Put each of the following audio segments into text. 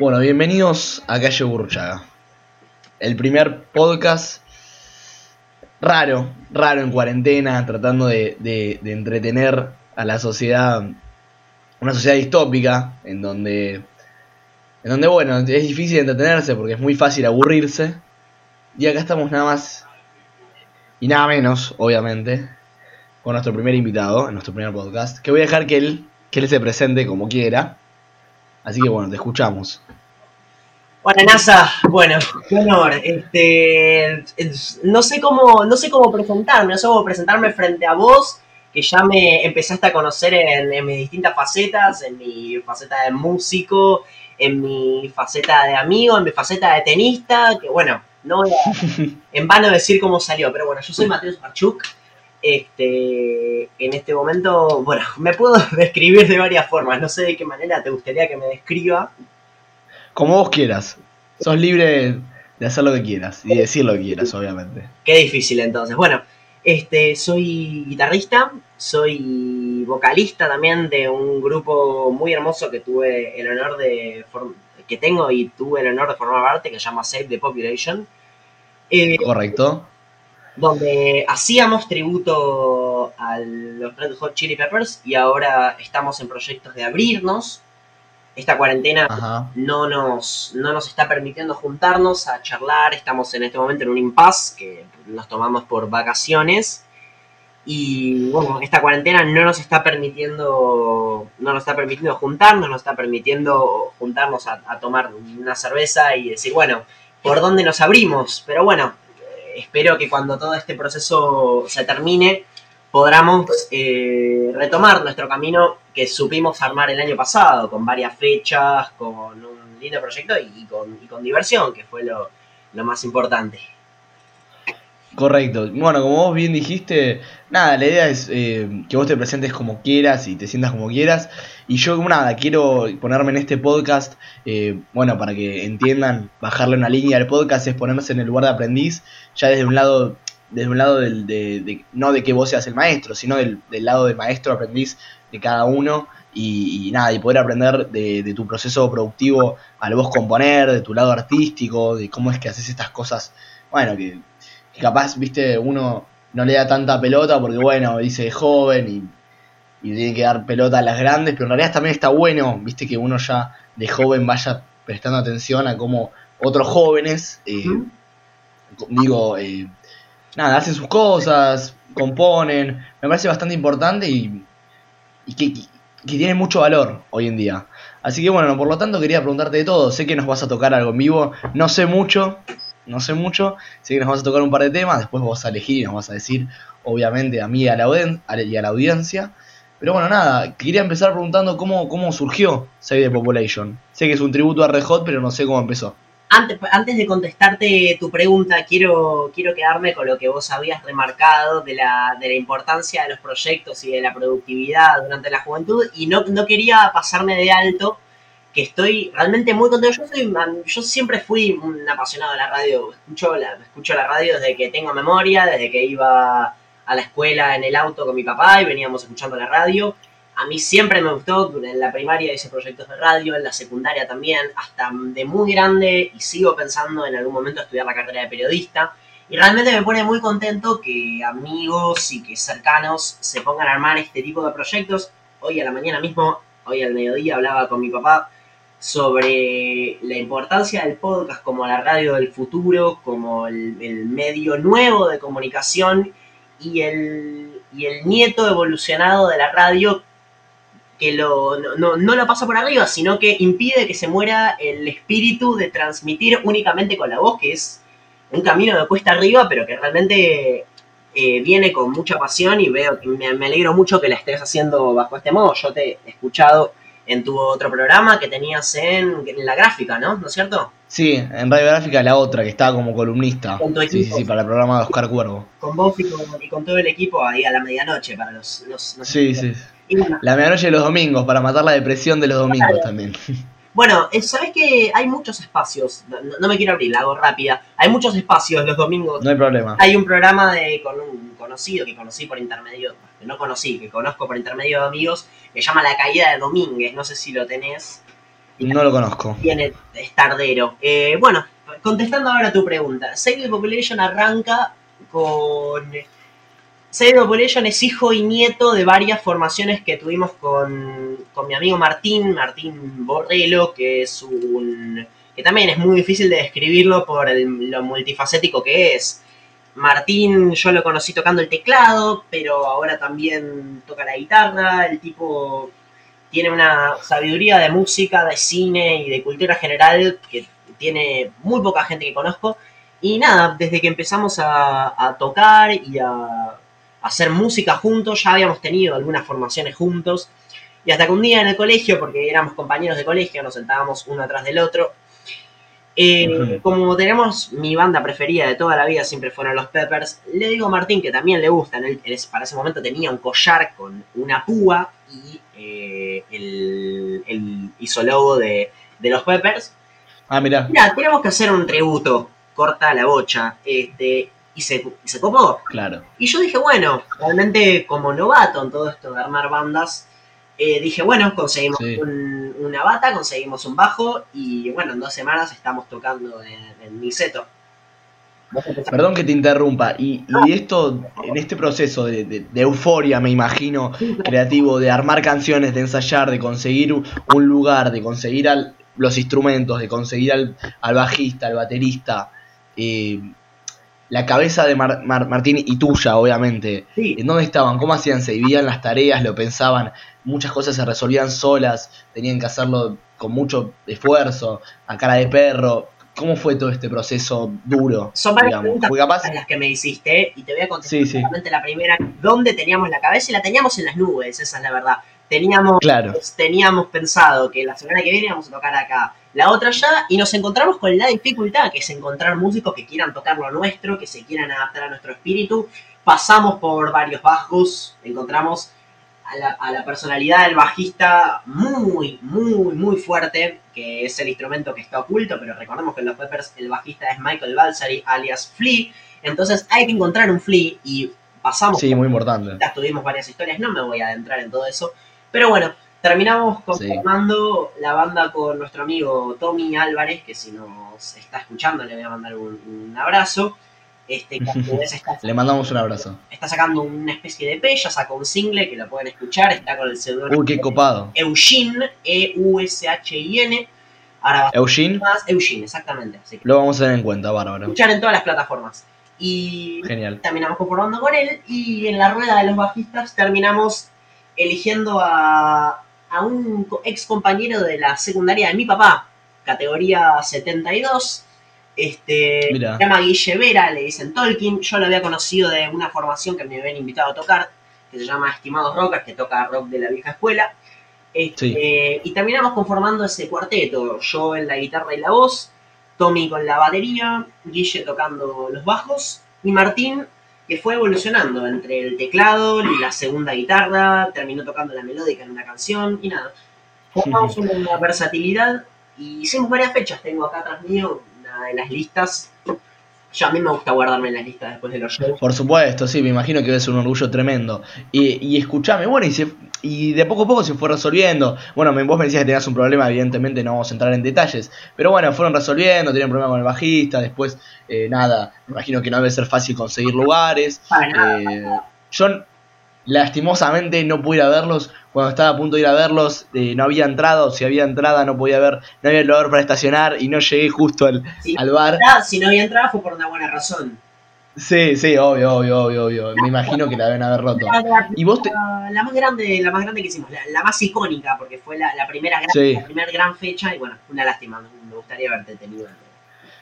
Bueno, bienvenidos a Calle Burchaga. El primer podcast raro, raro en cuarentena, tratando de, de- de entretener a la sociedad, una sociedad distópica, en donde, en donde, bueno, es difícil entretenerse porque es muy fácil aburrirse. Y acá estamos nada más y nada menos, obviamente, con nuestro primer invitado en nuestro primer podcast, que voy a dejar que él, que él se presente como quiera. Así que bueno, te escuchamos. Hola NASA, bueno, qué honor. Este, es- no sé cómo, no sé cómo presentarme, no sé cómo presentarme frente a vos, que ya me empezaste a conocer en, en mis distintas facetas, en mi faceta de músico, en mi faceta de amigo, en mi faceta de tenista, que bueno, no voy a en vano decir cómo salió, pero bueno, yo soy Mateo Marchuk. Este, en este momento, bueno, me puedo describir de varias formas, no sé de qué manera te gustaría que me describa. Como vos quieras. Sos libre de hacer lo que quieras y decir lo que quieras, obviamente. Qué difícil entonces. Bueno, este, soy guitarrista, soy vocalista también de un grupo muy hermoso que tuve el honor de que tengo y tuve el honor de formar parte que se llama Save the Population. eh, Correcto. Donde hacíamos tributo a los Red Hot Chili Peppers y ahora estamos en proyectos de abrirnos. Esta cuarentena Ajá. no nos, no nos está permitiendo juntarnos a charlar. Estamos en este momento en un impasse que nos tomamos por vacaciones. Y bueno, esta cuarentena no nos está permitiendo, no nos está permitiendo juntarnos, nos está permitiendo juntarnos a, a tomar una cerveza y decir, bueno, ¿por dónde nos abrimos? Pero bueno, espero que cuando todo este proceso se termine, podamos eh, retomar nuestro camino que supimos armar el año pasado, con varias fechas, con un lindo proyecto y, con, y con diversión, que fue lo, lo más importante. Correcto. Bueno, como vos bien dijiste, nada, la idea es eh, que vos te presentes como quieras y te sientas como quieras. Y yo, nada, quiero ponerme en este podcast, eh, bueno, para que entiendan, bajarle una línea al podcast es ponerse en el lugar de aprendiz, ya desde un lado, desde un lado del, de, de- no de que vos seas el maestro, sino del, del lado de maestro aprendiz de cada uno. Y, y nada, y poder aprender de, de tu proceso productivo al vos componer, de tu lado artístico, de cómo es que haces estas cosas, bueno, que que capaz, viste, uno no le da tanta pelota porque, bueno, dice es joven y, y tiene que dar pelota a las grandes, pero en realidad también está bueno, viste, que uno ya de joven vaya prestando atención a cómo otros jóvenes, eh, digo, eh, nada, hacen sus cosas, componen, me parece bastante importante y, y que, que- que tiene mucho valor hoy en día. Así que bueno, por lo tanto quería preguntarte de todo, sé que nos vas a tocar algo en vivo, no sé mucho, no sé mucho, sé que nos vas a tocar un par de temas, después vos a elegir y nos vas a decir, obviamente, a mí y a la audiencia. Pero bueno, nada, quería empezar preguntando cómo, cómo surgió Save the Population. Sé que es un tributo a Red Hot, pero no sé cómo empezó. Antes, antes de contestarte tu pregunta, quiero, quiero quedarme con lo que vos habías remarcado de la, de la importancia de los proyectos y de la productividad durante la juventud y no, no quería pasarme de alto que estoy realmente muy contento. Yo, soy, yo siempre fui un apasionado de la radio, escucho la, escucho la radio desde que tengo memoria, desde que iba a la escuela en el auto con mi papá y veníamos escuchando la radio. A mí siempre me gustó, en la primaria hice proyectos de radio, en la secundaria también, hasta de muy grande y sigo pensando en algún momento estudiar la carrera de periodista. Y realmente me pone muy contento que amigos y que cercanos se pongan a armar este tipo de proyectos. Hoy a la mañana mismo, hoy al mediodía, hablaba con mi papá sobre la importancia del podcast como la radio del futuro, como el, el medio nuevo de comunicación y el, y el nieto evolucionado de la radio que lo, no, no, lo pasa por arriba, sino que impide que se muera el espíritu de transmitir únicamente con la voz, que es un camino de cuesta arriba, pero que realmente eh, viene con mucha pasión y veo que me, me alegro mucho que la estés haciendo bajo este modo. Yo te he escuchado en tu otro programa que tenías en, en la gráfica, ¿no? ¿No es cierto? Sí, en Radio Gráfica la otra, que estaba como columnista. Con tu Sí, sí, sí, para el programa de Oscar Cuervo. Con vos y con, y con todo el equipo ahí a la medianoche para los... los- los- Sí, sí. Bueno, La medianoche de los domingos, para matar la depresión de los domingos también. Bueno, sabes que hay muchos espacios, no, no me quiero abrir, la hago rápida. Hay muchos espacios los domingos. No hay problema. Hay un programa de con un conocido que conocí por intermedio, que no conocí, que conozco por intermedio de amigos, que llama La Caída de Domínguez, no sé si lo tenés. No lo conozco. Tiene Stardero. Eh, bueno, contestando ahora tu pregunta. Save the Population arranca con... Save the Population es hijo y nieto de varias formaciones que tuvimos con, con mi amigo Martín, Martín Borrello, que es un... que también es muy difícil de describirlo por el- lo multifacético que es. Martín yo lo conocí tocando el teclado, pero ahora también toca la guitarra, el tipo tiene una sabiduría de música, de cine y de cultura general que tiene muy poca gente que conozco. Y nada, desde que empezamos a, tocar y a, a hacer música juntos, ya habíamos tenido algunas formaciones juntos. Y hasta que un día en el colegio, porque éramos compañeros de colegio, nos sentábamos uno atrás del otro. Eh. Como tenemos mi banda preferida de toda la vida, siempre fueron los Peppers, le digo a Martín que también le gustan. Él, él para ese momento tenía un collar con una púa y eh, el, el isólogo de, de los Peppers. Ah, mira, Mira, tenemos que hacer un tributo, corta la bocha. Este, y, se, y se copó. claro. Y yo dije, bueno, realmente como novato en todo esto de armar bandas, eh, dije, bueno, conseguimos Sí. un- una bata, conseguimos un bajo y bueno, en dos semanas estamos tocando en, en Niceto. Perdón que te interrumpa. Y, y esto, en este proceso de, de- de euforia, me imagino, creativo, de armar canciones, de ensayar, de conseguir un un lugar, de conseguir al- los instrumentos, de conseguir al, al bajista, al baterista, eh, la cabeza de Mar- Mar- Martín y tuya, obviamente. Sí, ¿En dónde estaban? ¿Cómo hacían? ¿Se dividían las tareas? ¿Lo pensaban? Muchas cosas se resolvían solas, tenían que hacerlo con mucho esfuerzo, a cara de perro. ¿Cómo fue todo este proceso duro? son varias preguntas capaz, las que me hiciste y te voy a contestar Sí, la primera. ¿Dónde teníamos la cabeza? Y la teníamos en las nubes, esa es la verdad. Teníamos claro, teníamos pensado que la semana que viene íbamos a tocar acá, la otra ya, y nos encontramos con la dificultad, que es encontrar músicos que quieran tocar lo nuestro, que se quieran adaptar a nuestro espíritu. Pasamos por varios bajos, encontramos a la, a la personalidad del bajista muy, muy, muy fuerte, que es el instrumento que está oculto, pero recordemos que en los Peppers el bajista es Michael Balsari, alias Flea, entonces hay que encontrar un Flea y pasamos sí, muy importante. ya tuvimos varias historias, no me voy a adentrar en todo eso. Pero bueno, terminamos conformando la banda con nuestro amigo Tommy Álvarez, que si nos está escuchando le voy a mandar un, un abrazo. Este, está, Le mandamos un abrazo. está sacando una especie de P, ya sacó un single que lo pueden escuchar, está con el seudónimo Uy, qué copado. Eugene, E-U-S-H-I-N. Ahora va a Eugene, más Eugene, exactamente. Así que lo vamos a tener en cuenta, bárbaro. escuchar en todas las plataformas. Y Genial. terminamos conformando con él y en la rueda de los bajistas terminamos eligiendo a, a un ex compañero de la secundaria de mi papá, categoría 72. Este, Mira. se llama Guille Vera, le dicen Tolkien. Yo lo había conocido de una formación que me habían invitado a tocar, que se llama Estimados Rockers, que toca rock de la vieja escuela. Este, Y terminamos conformando ese cuarteto. Yo en la guitarra y la voz, Tommy con la batería, Guille tocando los bajos y Martín que fue evolucionando entre el teclado y la segunda guitarra, terminó tocando la melódica en una canción y nada. Formamos una versatilidad y hicimos varias fechas. Tengo acá atrás mío de las listas. Yo a mí me gusta guardarme las listas después de los shows. Por supuesto, sí, me imagino que debe ser un orgullo tremendo. Y, y escuchame, bueno, y, se- y de poco a poco se fue resolviendo. Bueno, vos me decías que tenías un problema, evidentemente no vamos a entrar en detalles. Pero bueno, fueron resolviendo, tenían un problema con el bajista, después, eh, nada, me imagino que no debe ser fácil conseguir lugares. Para nada. Eh, yo lastimosamente no pude ir a verlos. Cuando estaba a punto de ir a verlos, eh, no había entrada, o si había entrada no podía ver, no había lugar para estacionar y no llegué justo al, Sí. al bar. Ah, Si no había entrada fue por una buena razón. Sí, sí, obvio, obvio, obvio, obvio. Me imagino que la deben haber roto. Y vos te... La, la más grande, la más grande que hicimos, la, la más icónica, porque fue la, la primera gran, Sí. la primer gran fecha, y bueno, una lástima, me gustaría haberte tenido entre,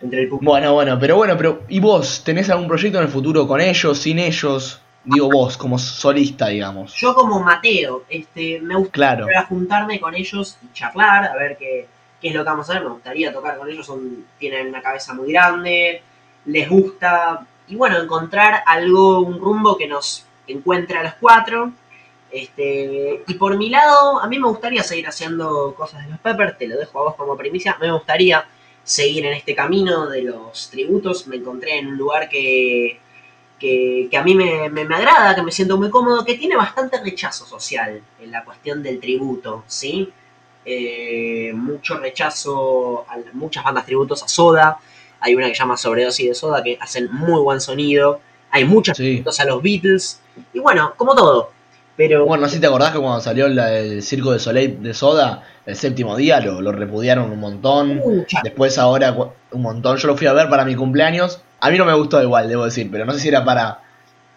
entre el público. Bueno, bueno, pero bueno, pero ¿y vos tenés algún proyecto en el futuro con ellos, sin ellos? Digo vos, como solista, digamos. Yo como Mateo, este, me Claro. gustaría juntarme con ellos y charlar, a ver qué, qué es lo que vamos a hacer, me gustaría tocar con ellos, son, tienen una cabeza muy grande, les gusta, y bueno, encontrar algo, un rumbo que nos encuentre a los cuatro. Este, y por mi lado, a mí me gustaría seguir haciendo cosas de los Peppers, te lo dejo a vos como primicia, me gustaría seguir en este camino de los tributos, me encontré en un lugar que, que, que a mí me, me- me agrada, que me siento muy cómodo, que tiene bastante rechazo social en la cuestión del tributo, ¿sí? eh, mucho rechazo a muchas bandas tributos a Soda. Hay una que se llama Sobredosis de Soda que hacen muy buen sonido. Hay muchos Sí. tributos a los Beatles. Y bueno, como todo. Pero Bueno, no sé si te acordás que cuando salió la- el Circo de Soleil de Soda, el séptimo día lo, lo repudiaron un montón. muchas. Después ahora un montón. Yo lo fui a ver para mi cumpleaños. A mí no me gustó igual, debo decir, pero no sé si era para,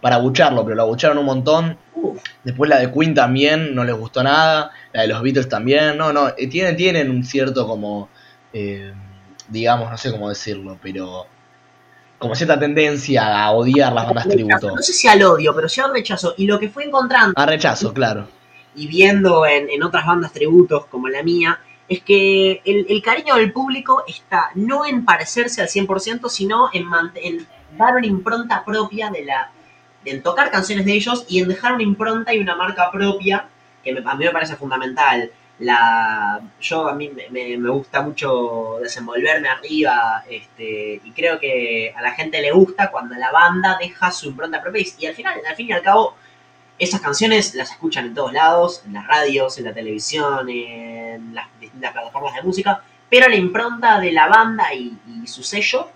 para abucharlo, pero lo abucharon un montón. Uf, Después la de Queen también no les gustó nada. La de los Beatles también. No, no, eh, tienen, tienen un cierto como, eh, digamos, no sé cómo decirlo, pero como cierta tendencia a odiar las bandas tributo. No sé si al odio, pero sí al rechazo. Y lo que fui encontrando A rechazo, claro. y viendo en, en otras bandas tributos como la mía, es que el, el cariño del público está no en parecerse al 100%, sino en, en dar una impronta propia de la en tocar canciones de ellos y en dejar una impronta y una marca propia, que me- a mí me parece fundamental. La, yo a mí me, me- gusta mucho desenvolverme arriba este, y creo que a la gente le gusta cuando la banda deja su impronta propia y, y al final, al fin y al cabo, esas canciones las escuchan en todos lados, en las radios, en la televisión, en las distintas plataformas de música, pero la impronta de la banda y, y su sello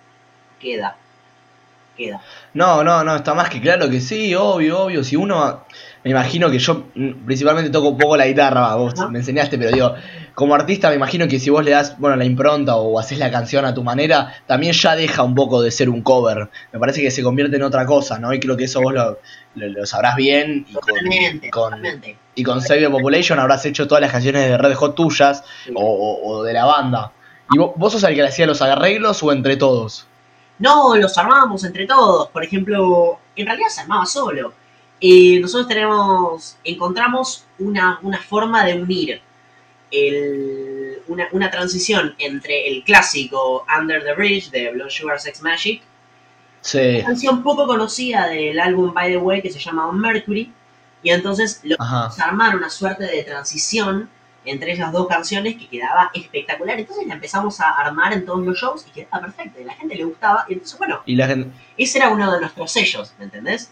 queda. Queda. No, no, no, está más que claro que sí, obvio, obvio. Si uno, me imagino que yo mm, principalmente toco un poco la guitarra, vos me enseñaste, pero digo, como artista me imagino que si vos le das, bueno, la impronta o haces la canción a tu manera, también ya deja un poco de ser un cover. Me parece que se convierte en otra cosa, ¿no? Y creo que eso vos lo, lo- lo sabrás bien. Y con, Totalmente, con- y con Save the Population habrás hecho todas las canciones de Red Hot tuyas o, o- o de la banda. ¿Y vos, vos sos el que le hacía los arreglos o entre todos? No, los armábamos entre todos. Por ejemplo, en realidad se armaba solo. Eh, nosotros tenemos, encontramos una, una forma de unir el- una, una transición entre el clásico Under the Bridge de Blood Sugar Sex Magic, Sí. una canción poco conocida del álbum By the Way que se llama On Mercury, y entonces lo armar una suerte de transición entre esas dos canciones que quedaba espectacular. Entonces la empezamos a armar en todos los shows y quedaba perfecta. Y la gente le gustaba. Y entonces, bueno, Y la gente... ese era uno de nuestros sellos, ¿me entendés?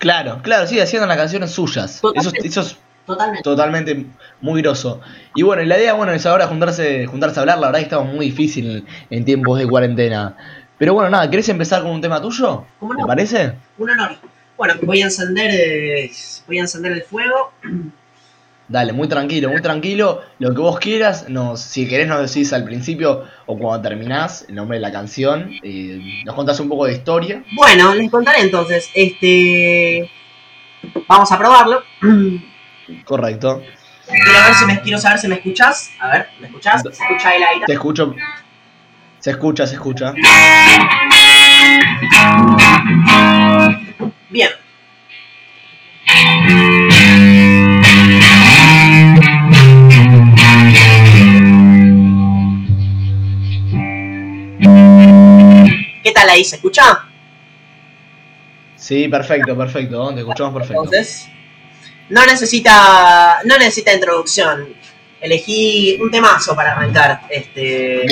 Claro, claro, sí, haciendo las canciones suyas. Eso, Totalmente. eso es Totalmente. totalmente muy groso. Y bueno, la idea, bueno, es ahora juntarse, juntarse a hablar. La verdad que estamos muy difícil en tiempos de cuarentena. Pero bueno, nada, ¿querés empezar con un tema tuyo? ¿Cómo ¿Te no? parece? Un honor. Bueno, voy a encender, eh, voy a encender el fuego. Dale, muy tranquilo, muy tranquilo. Lo que vos quieras, nos, si querés nos decís al principio o cuando terminás el nombre de la canción. eh, nos contás un poco de historia. Bueno, les contaré entonces. Este, vamos a probarlo. Correcto. Quiero ver si me quiero saber si me escuchás. A ver, ¿me escuchás? ¿Se escucha la guitarra? Te escucho. Se escucha, se escucha. Bien. ¿Se escucha? Sí, perfecto, perfecto. Te escuchamos perfecto. Entonces, no necesita, no necesita introducción. Elegí un temazo para arrancar. Este,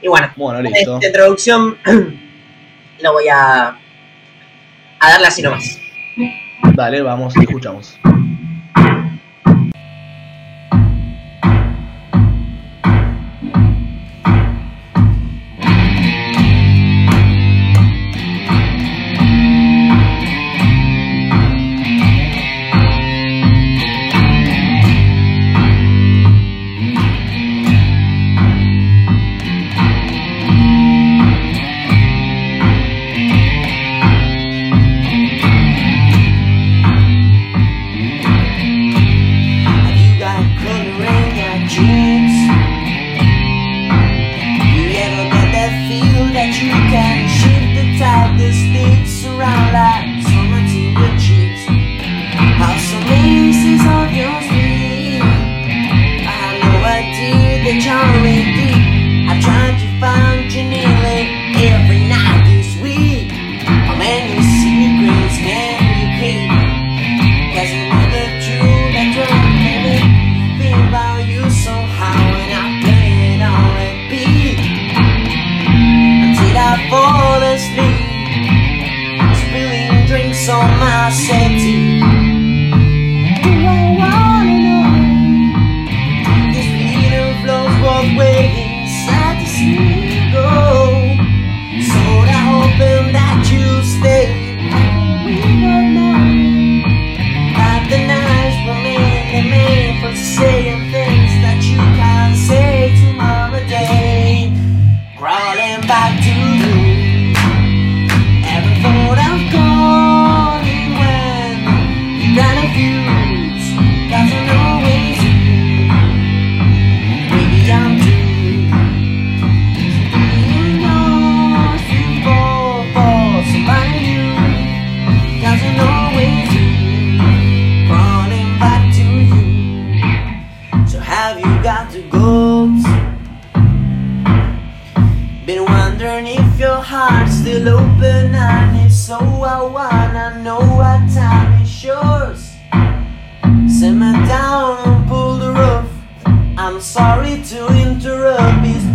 y bueno, Bueno, listo. esta introducción lo voy a, a darle así nomás. Dale, vamos, escuchamos.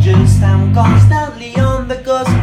Just I'm constantly on the coast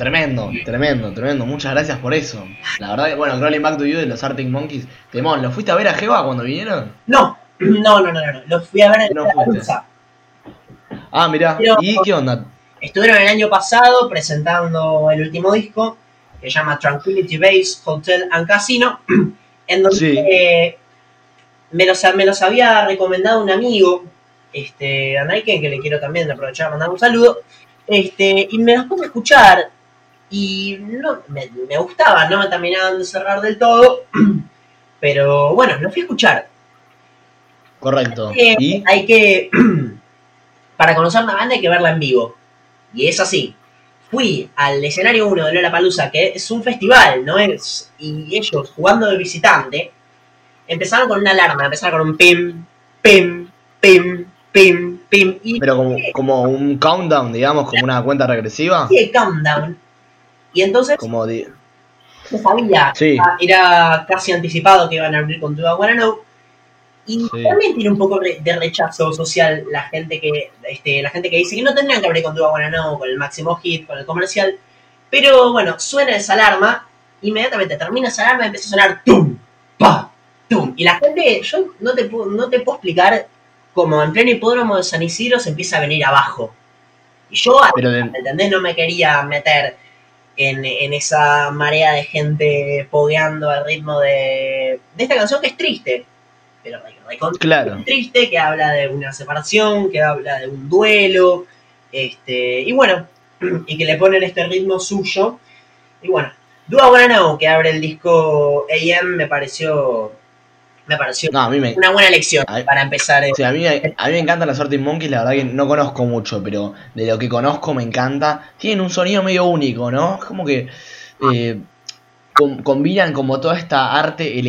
tremendo, tremendo, tremendo. Muchas gracias por eso. La verdad que, bueno, Crawling Back to You de los Arctic Monkeys. Temón, ¿lo fuiste a ver a Jeva cuando vinieron? no, no, no, no, no, no. Lo fui a ver en No la. Ah, mirá. Pero- ¿Y qué onda? Estuvieron el año pasado presentando el último disco, que se llama Tranquility Base Hotel and Casino, en donde Sí. eh, me, los, me los había recomendado un amigo, este, a Nike, que le quiero también aprovechar a mandar un saludo, este, y me los puse a escuchar, y no, me, me gustaban, no me terminaban de cerrar del todo, pero bueno, los fui a escuchar. Correcto. Eh, ¿Y? hay que. para conocer una banda hay que verla en vivo. Y es así. Fui al escenario 1 de Lola Palusa, que es un festival, ¿no? Es, y ellos jugando de visitante, empezaron con una alarma, empezaron con un pim, pim, pim, pim, pim. Y Pero como, como un countdown, digamos, como una cuenta regresiva. y el countdown. Y entonces Como se sabía, Sí. era- casi anticipado que iban a abrir con Wanna Know. Y Sí. también tiene un poco de rechazo social la gente que este, la gente que dice que no tendrían que abrir con Wanna Know, con el máximo hit, con el comercial. Pero bueno, suena esa alarma, inmediatamente termina esa alarma y empieza a sonar tum, pa, tum. Y la gente, yo no te, pu- no te puedo explicar cómo en pleno hipódromo de San Isidro se empieza a venir abajo. Y yo Pero de- ¿entendés? No me quería meter en, en esa marea de gente pogueando al ritmo de, de esta canción que es triste, pero Claro. triste, que habla de una separación, que habla de un duelo, este, y bueno, y que le ponen este ritmo suyo. Y bueno, Do I Wanna Know, que abre el disco AM, me pareció, me pareció No, a mí me, una buena elección Ay. para empezar. eh. O sea, a mí, a mí me encantan las Arctic Monkeys, la verdad que no conozco mucho, pero de lo que conozco me encanta. Tienen un sonido medio único, ¿no? Es como que eh, com- combinan como toda esta arte,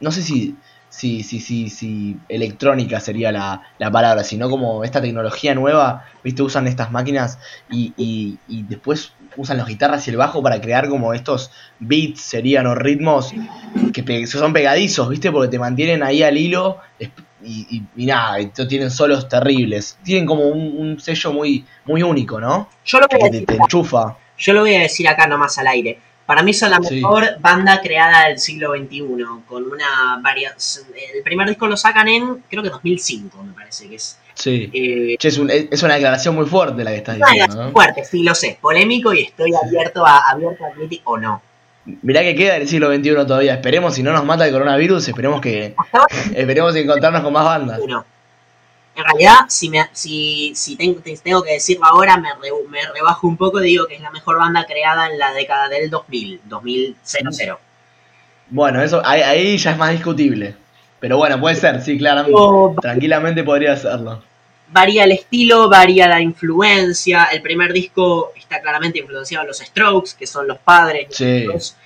no sé si, si, si, si, si electrónica sería la, la palabra, sino como esta tecnología nueva, ¿viste? Usan estas máquinas y, y, y después usan las guitarras y el bajo para crear como estos beats, serían o ritmos que pe- son pegadizos, ¿viste? Porque te mantienen ahí al hilo y, y, y nada, y tienen solos terribles. Tienen como un, un sello muy, muy único, ¿no? Yo lo voy a te, decir te enchufa. Yo lo voy a decir acá nomás al aire. Para mí son la Sí. mejor banda creada del siglo XXI, con una variación. El primer disco lo sacan en, creo que 2005, me parece que es. Sí. Eh, Che, es, un- es una declaración muy fuerte la que estás diciendo, fuerte, sí, lo sé. Polémico y estoy abierto a, abierto a crítica o no. Mirá que queda del siglo XXI todavía. Esperemos si no nos mata el coronavirus, esperemos que esperemos encontrarnos con más bandas. En realidad, si, me, si, si tengo, te- tengo que decirlo ahora, me, re- me rebajo un poco y digo que es la mejor banda creada en la década del 2000, 2000, 00. Bueno, eso ahí, ahí ya es más discutible. Pero bueno, puede ser, sí, claramente. O Tranquilamente podría serlo. Varía el estilo, varía la influencia. El primer disco está claramente influenciado en los Strokes, que son los padres. de Sí. los-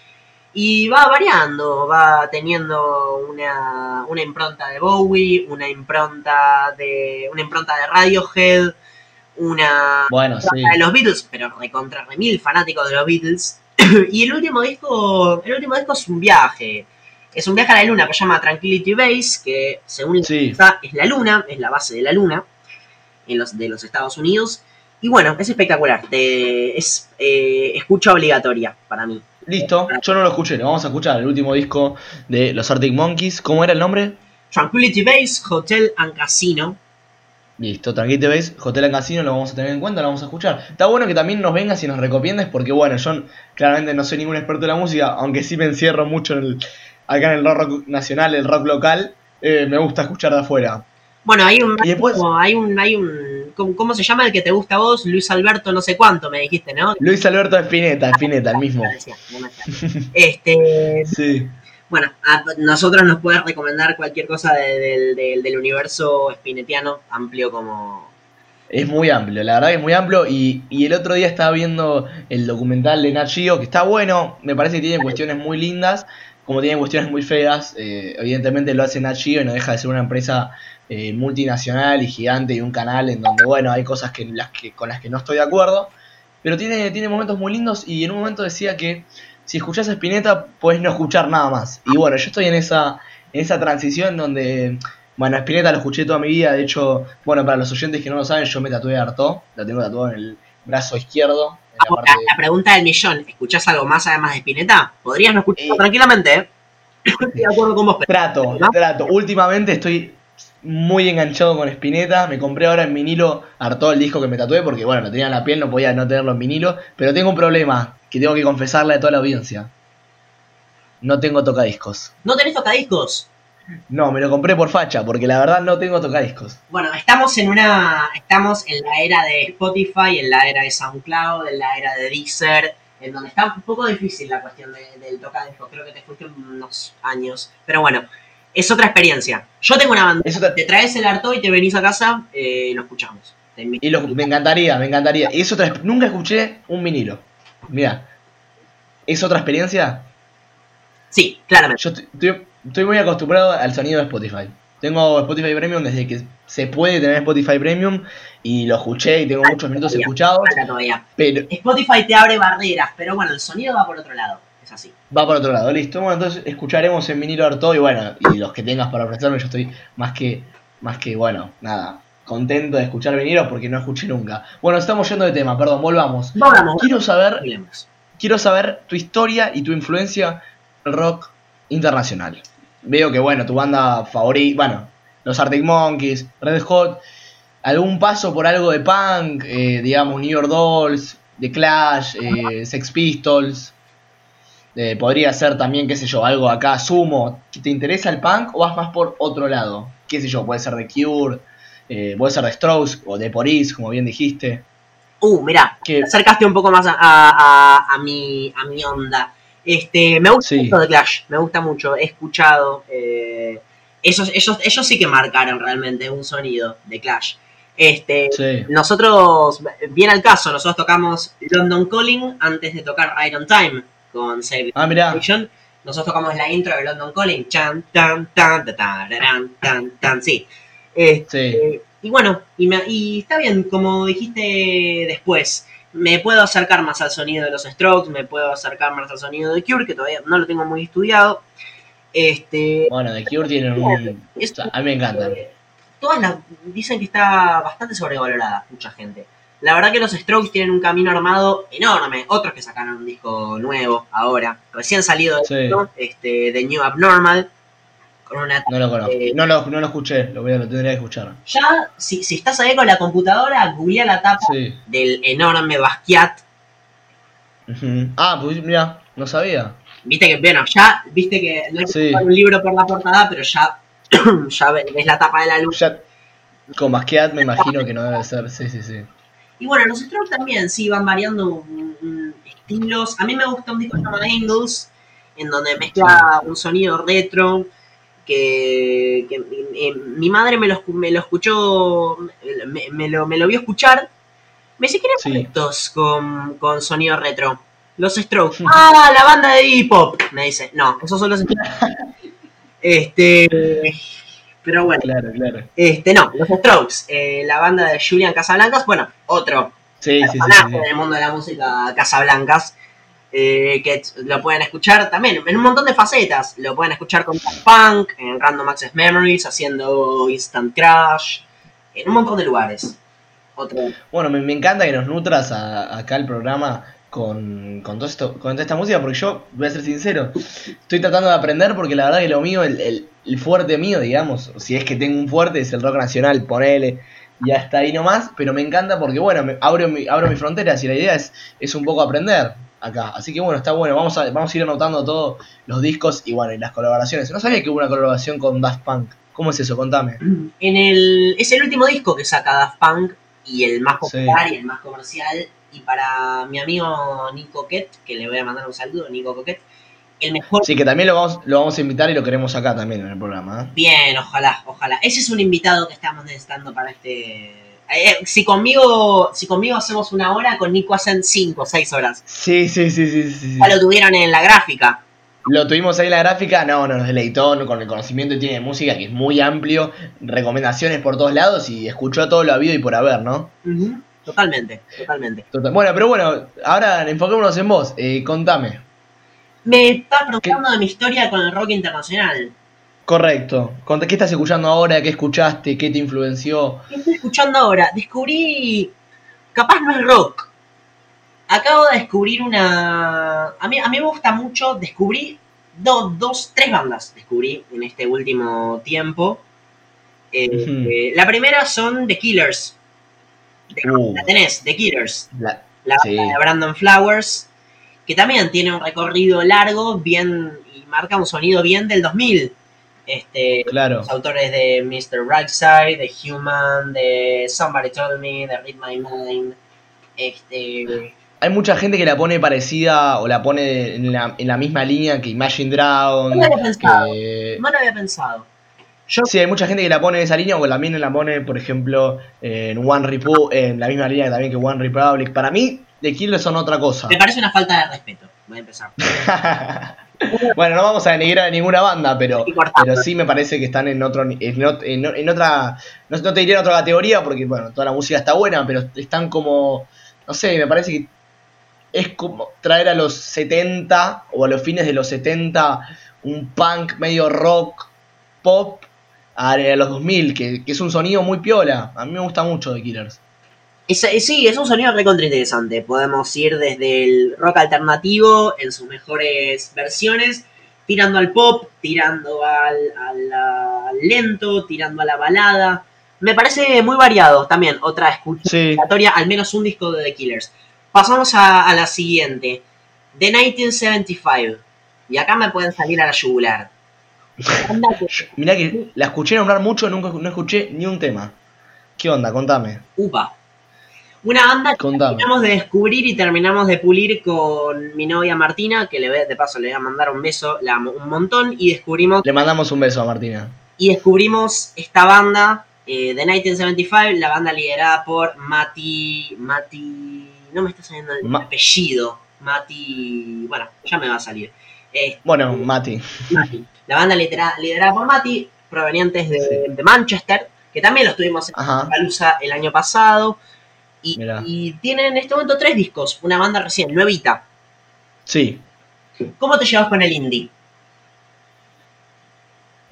Y va variando, va teniendo una, una impronta de Bowie, una impronta de una impronta de Radiohead, una Bueno, sí. de los Beatles, pero recontra remil fanáticos de los Beatles. y el último disco, el último disco es un viaje. Es un viaje a la luna que se llama Tranquility Base, que según Sí. Es la luna, es la base de la luna en los, de los Estados Unidos. Y bueno, es espectacular. te- es eh, escucha obligatoria para mí. Listo, yo no lo escuché, lo vamos a escuchar, el último disco de los Arctic Monkeys. ¿Cómo era el nombre? Tranquility Base, Hotel and Casino. Listo, Tranquility Base, Hotel and Casino, lo vamos a tener en cuenta, lo vamos a escuchar. Está bueno que también nos vengas y nos recomiendes, porque bueno, yo claramente no soy ningún experto de la música, aunque sí me encierro mucho en el, acá en el rock nacional, el rock local, eh, me gusta escuchar de afuera. Bueno, hay un, Y después- como hay un, hay un, ¿cómo, se llama el que te gusta a vos? Luis Alberto no sé cuánto, me dijiste, ¿no? Luis Alberto Espineta, Espineta, el mismo. Este, Sí. bueno, a nosotros nos puedes recomendar cualquier cosa de- del, universo spinetiano amplio como... Es muy amplio, la verdad que es muy amplio. Y, y el otro día estaba viendo el documental de Nat Geo, que está bueno, me parece que tiene cuestiones muy lindas, como tiene cuestiones muy feas. eh, evidentemente lo hace Nat Geo y no deja de ser una empresa eh, multinacional y gigante y un canal en donde, bueno, hay cosas que, las que, con las que no estoy de acuerdo. Pero tiene, tiene momentos muy lindos y en un momento decía que si escuchás a Spinetta puedes no escuchar nada más. Y bueno, yo estoy en esa, en esa transición donde, bueno, Spinetta lo escuché toda mi vida. De hecho, bueno, para los oyentes que no lo saben, yo me tatué Artaud. Lo tengo tatuado en el brazo izquierdo. En la Ahora, parte la pregunta del millón, ¿escuchás algo más además de Spinetta? Podrías no escucharlo Eh. tranquilamente, ¿eh? Estoy de acuerdo con vos, pero... Trato, ¿No? trato. Últimamente estoy muy enganchado con Spinetta. Me compré ahora en vinilo Artaud el disco que me tatué porque, bueno, lo tenía en la piel, no podía no tenerlo en vinilo. Pero tengo un problema que tengo que confesarle a toda la audiencia. No tengo tocadiscos. ¿No tenés tocadiscos? No, me lo compré por facha, porque la verdad no tengo tocadiscos. Bueno, estamos en una. Estamos en la era de Spotify, en la era de SoundCloud, en la era de Deezer, en donde está un poco difícil la cuestión de- del tocadiscos. Creo que te fuiste unos años. Pero bueno, es otra experiencia. Yo tengo una banda. Otra- Te traes el harto y te venís a casa eh, y lo escuchamos. Y lo- me encantaría, me encantaría. Y es otra, nunca escuché un vinilo. Mira, ¿es otra experiencia? Sí, claramente. Yo estoy, muy acostumbrado al sonido de Spotify. Tengo Spotify Premium desde que se puede tener Spotify Premium y lo escuché y tengo muchos minutos todavía. escuchados, pero Spotify te abre barreras, pero bueno, el sonido va por otro lado. Es así. va por otro lado, listo. Bueno, entonces escucharemos en vinilo Arto y bueno, y los que tengas para ofrecerme, yo estoy más que, más que, bueno, nada, contento de escuchar vinilos porque no escuché nunca. Bueno, estamos yendo de tema, perdón, volvamos. Vamos, Quiero saber hablemos. quiero saber tu historia y tu influencia en el rock internacional. Veo que, bueno, tu banda favorita, bueno, los Arctic Monkeys, Red Hot, algún paso por algo de punk, eh, digamos, New York Dolls, The Clash, eh, Sex Pistols. Eh, podría ser también, qué sé yo, algo acá, Sumo. ¿Te interesa el punk o vas más por otro lado? Qué sé yo, puede ser The Cure, eh, puede ser The Strokes o The Police, como bien dijiste. Uh, mirá, Que- te acercaste un poco más a, a- a- a mi, a mi onda. Este, me gusta Sí. mucho de Clash, me gusta mucho, he escuchado. eh, esos, ellos, ellos sí que marcaron realmente un sonido de Clash. Este, Sí. nosotros, bien al caso, nosotros tocamos London Calling antes de tocar Iron Time con Save Ah, mirá. Nosotros tocamos la intro de London Calling. Chan, tan, tan, ta, tararán, tan, tan, sí. Este, Sí. y bueno, y, me- y está bien, como dijiste después, me puedo acercar más al sonido de los Strokes, me puedo acercar más al sonido de Cure, que todavía no lo tengo muy estudiado. Este, Bueno, The Cure tienen un. es- a mí me encantan. todas las dicen que está bastante sobrevalorada, mucha gente. La verdad que los Strokes tienen un camino armado enorme. Otros que sacaron un disco nuevo ahora, recién salido de, Sí. esto, este, de New Abnormal, con una No lo conozco. Eh, No lo, no lo escuché, lo, voy a- lo tendría que escuchar. Ya, si, si estás ahí con la computadora, googlea la tapa Sí. del enorme Basquiat. Ah, pues mira, no sabía. Viste que, bueno, ya, viste que no hay Sí. un libro por la portada, pero ya, ya ves ves la tapa de la luz. Ya, con Basquiat me imagino que no debe ser. Sí, sí, sí. Y bueno, los Strokes también, sí, van variando mm, mm, estilos. A mí me gusta un disco llamado Angles, en donde mezcla un sonido retro, que, que, eh, mi madre me lo, escu- me lo escuchó, me, me lo, me lo vio escuchar. Me dice, ¿quiénes son Sí. con sonido retro? Los Strokes. ah, la banda de hip hop. Me dice, no, esos son los Strokes. este, pero bueno. Claro, claro. Este, no, los Strokes, eh, la banda de Julian Casablancas, bueno, otro Sí, sí, sí. sí, personaje del mundo de la música Casablancas, eh, que lo pueden escuchar también en un montón de facetas. Lo pueden escuchar con Punk, en Random Access Memories, haciendo Instant Crash, en un montón de lugares. Otro. Bueno, me, me encanta que nos nutras a- acá el programa con, con, todo esto, con toda esta música, porque yo, voy a ser sincero, estoy tratando de aprender porque la verdad que lo mío, el, el- el fuerte mío, digamos, si es que tengo un fuerte, es el rock nacional, ponele, ya está ahí nomás, pero me encanta porque, bueno, me, abro, mi, abro mis fronteras y la idea es, es un poco aprender acá. Así que, bueno, está bueno, vamos a, vamos a ir anotando todos los discos y, bueno, y las colaboraciones. No sabía que hubo una colaboración con Daft Punk. ¿Cómo es eso? Contame. En el, es el último disco que saca Daft Punk y el más Sí. popular y el más comercial. Y para mi amigo Nico Coquet, que le voy a mandar un saludo, Nico Coquet, el mejor Sí, que también lo vamos, lo vamos a invitar y lo queremos acá también en el programa. ¿eh? Bien, ojalá, ojalá. Ese es un invitado que estamos necesitando para este. Eh, si conmigo, si conmigo hacemos una hora, con Nico hacen cinco o seis horas. Sí, sí, sí, sí, sí. Ya lo tuvieron en la gráfica. Lo tuvimos ahí en la gráfica, no, no, nos deleitó con el conocimiento que tiene de música, que es muy amplio, recomendaciones por todos lados y escuchó todo lo habido y por haber, ¿no? Totalmente, totalmente. Total- Bueno, pero bueno, ahora enfoquémonos en vos, eh, contame. Me estás preguntando de mi historia con el rock internacional. Correcto, ¿qué estás escuchando ahora? ¿Qué escuchaste? ¿Qué te influenció? ¿Qué estoy escuchando ahora? Descubrí. Capaz no es rock. Acabo de descubrir una. A mí, a mí me gusta mucho. Descubrí do- dos, tres bandas. Descubrí en este último tiempo. Eh, eh, la primera son The Killers. Uh, La tenés, The Killers. la- La Sí. banda de Brandon Flowers. Que también tiene un recorrido largo, bien. Y marca un sonido bien del 2000. Este, claro. los autores de Mr. Brightside, de Human, de Somebody Told Me, de Read My Mind. Este, Hay mucha gente que la pone parecida o la pone en la, en la misma línea que Imagine Dragon. no lo había pensado. que- No lo había pensado. Yo, Sí, hay mucha gente que la pone en esa línea o también la pone, por ejemplo, en One Repu en la misma línea también que One Republic. Para mí, The Killers son otra cosa. me parece una falta de respeto. Voy a empezar. bueno, no vamos a denigrar a ninguna banda, pero, pero sí me parece que están en otro ni- en, en en otra no, no te diría en otra categoría porque bueno, toda la música está buena, pero están como no sé, me parece que es como traer a los 70 o a los fines de los 70 un punk medio rock pop a, los 2000, que, que es un sonido muy piola. A mí me gusta mucho The Killers. Es- sí, es un sonido recontra interesante. Podemos ir desde el rock alternativo en sus mejores versiones, tirando al pop, tirando al, al, al lento, tirando a la balada. Me parece muy variado también. Otra escucha Sí. al menos un disco de The Killers. Pasamos a, a la siguiente. The 1975. Y acá me pueden salir a la yugular. Mirá que la escuché nombrar mucho, nunca no escuché ni un tema. ¿Qué onda? Contame. Upa. Una banda que Contame. terminamos de descubrir y terminamos de pulir con mi novia Martina, que le de paso le voy a mandar un beso, la amo un montón, y descubrimos, Le mandamos un beso a Martina. y descubrimos esta banda eh, de 1975, la banda liderada por Mati, Mati, no me está saliendo el Ma- apellido, Mati, bueno, ya me va a salir. Eh, Bueno, Mati. Mati. La banda lidera- liderada por Mati, provenientes de, Sí. de Manchester, que también los tuvimos en. Palusa el año pasado. Y, y tienen en este momento tres discos, una banda recién, nuevita. Sí. ¿Cómo te llevas con el indie?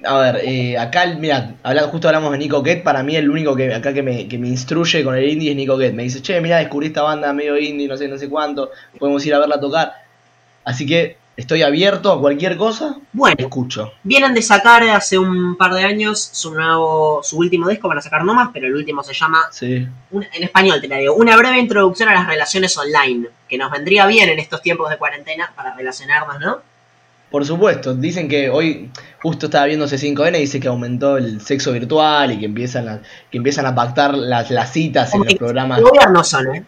A ver, eh, acá, mira, justo hablamos de Nico Ket. Para mí, el único que acá que me, que me instruye con el indie es Nico Ket. Me dice, che, mira, descubrí esta banda medio indie, no sé, no sé cuánto. Podemos ir a verla tocar. Así que estoy abierto a cualquier cosa. Bueno, Escucho. vienen de sacar hace un par de años su nuevo, su último disco, van a sacar no más, pero el último se llama, Sí. un- en español te la digo, una breve introducción a las relaciones online, que nos vendría bien en estos tiempos de cuarentena para relacionarnos, ¿no? Por supuesto, dicen que hoy justo estaba viendo C5N y dice que aumentó el sexo virtual y que empiezan a, que empiezan a pactar las, las citas en los programas. El gobierno son, ¿eh?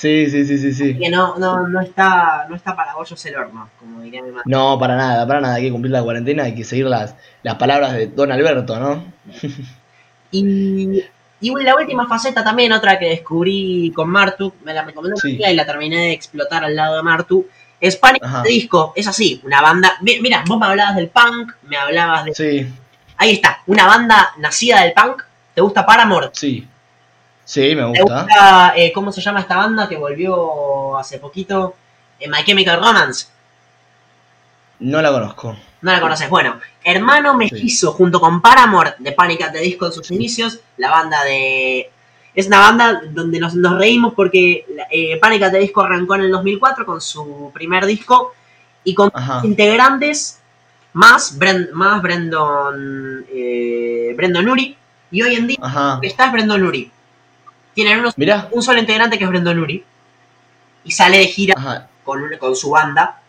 Sí, sí, sí, sí, sí. Que no, no, no está, no está para bollos el horno, como diría mi madre. No, para nada, para nada. Hay que cumplir la cuarentena, hay que seguir las, las palabras de Don Alberto, ¿no? Y, y la última faceta también, otra que descubrí con Martu, me la recomendó Sí. un día y la terminé de explotar al lado de Martu. Es Panic! Ajá. Disco, es así, una banda. mi- Mira, vos me hablabas del punk, me hablabas de. Sí, Ahí está, una banda nacida del punk. ¿Te gusta Paramore? sí. Sí, me ¿Te gusta. gusta, eh, cómo se llama esta banda que volvió hace poquito? Eh, My Chemical Romance. No la conozco. No la conoces. Bueno, hermano mellizo junto con Paramore de Panic! at the Disco en sus inicios, la banda de... Es una banda donde nos, nos reímos porque eh, Panic! at the Disco arrancó en el 2004 con su primer disco y con Ajá. integrantes más, Bren- más Brendon, eh, Brendon Uri y hoy en día Ajá. está es Brendon Uri. Tienen unos- Mirá. un solo integrante que es Brendon Uri y sale de gira con, con su banda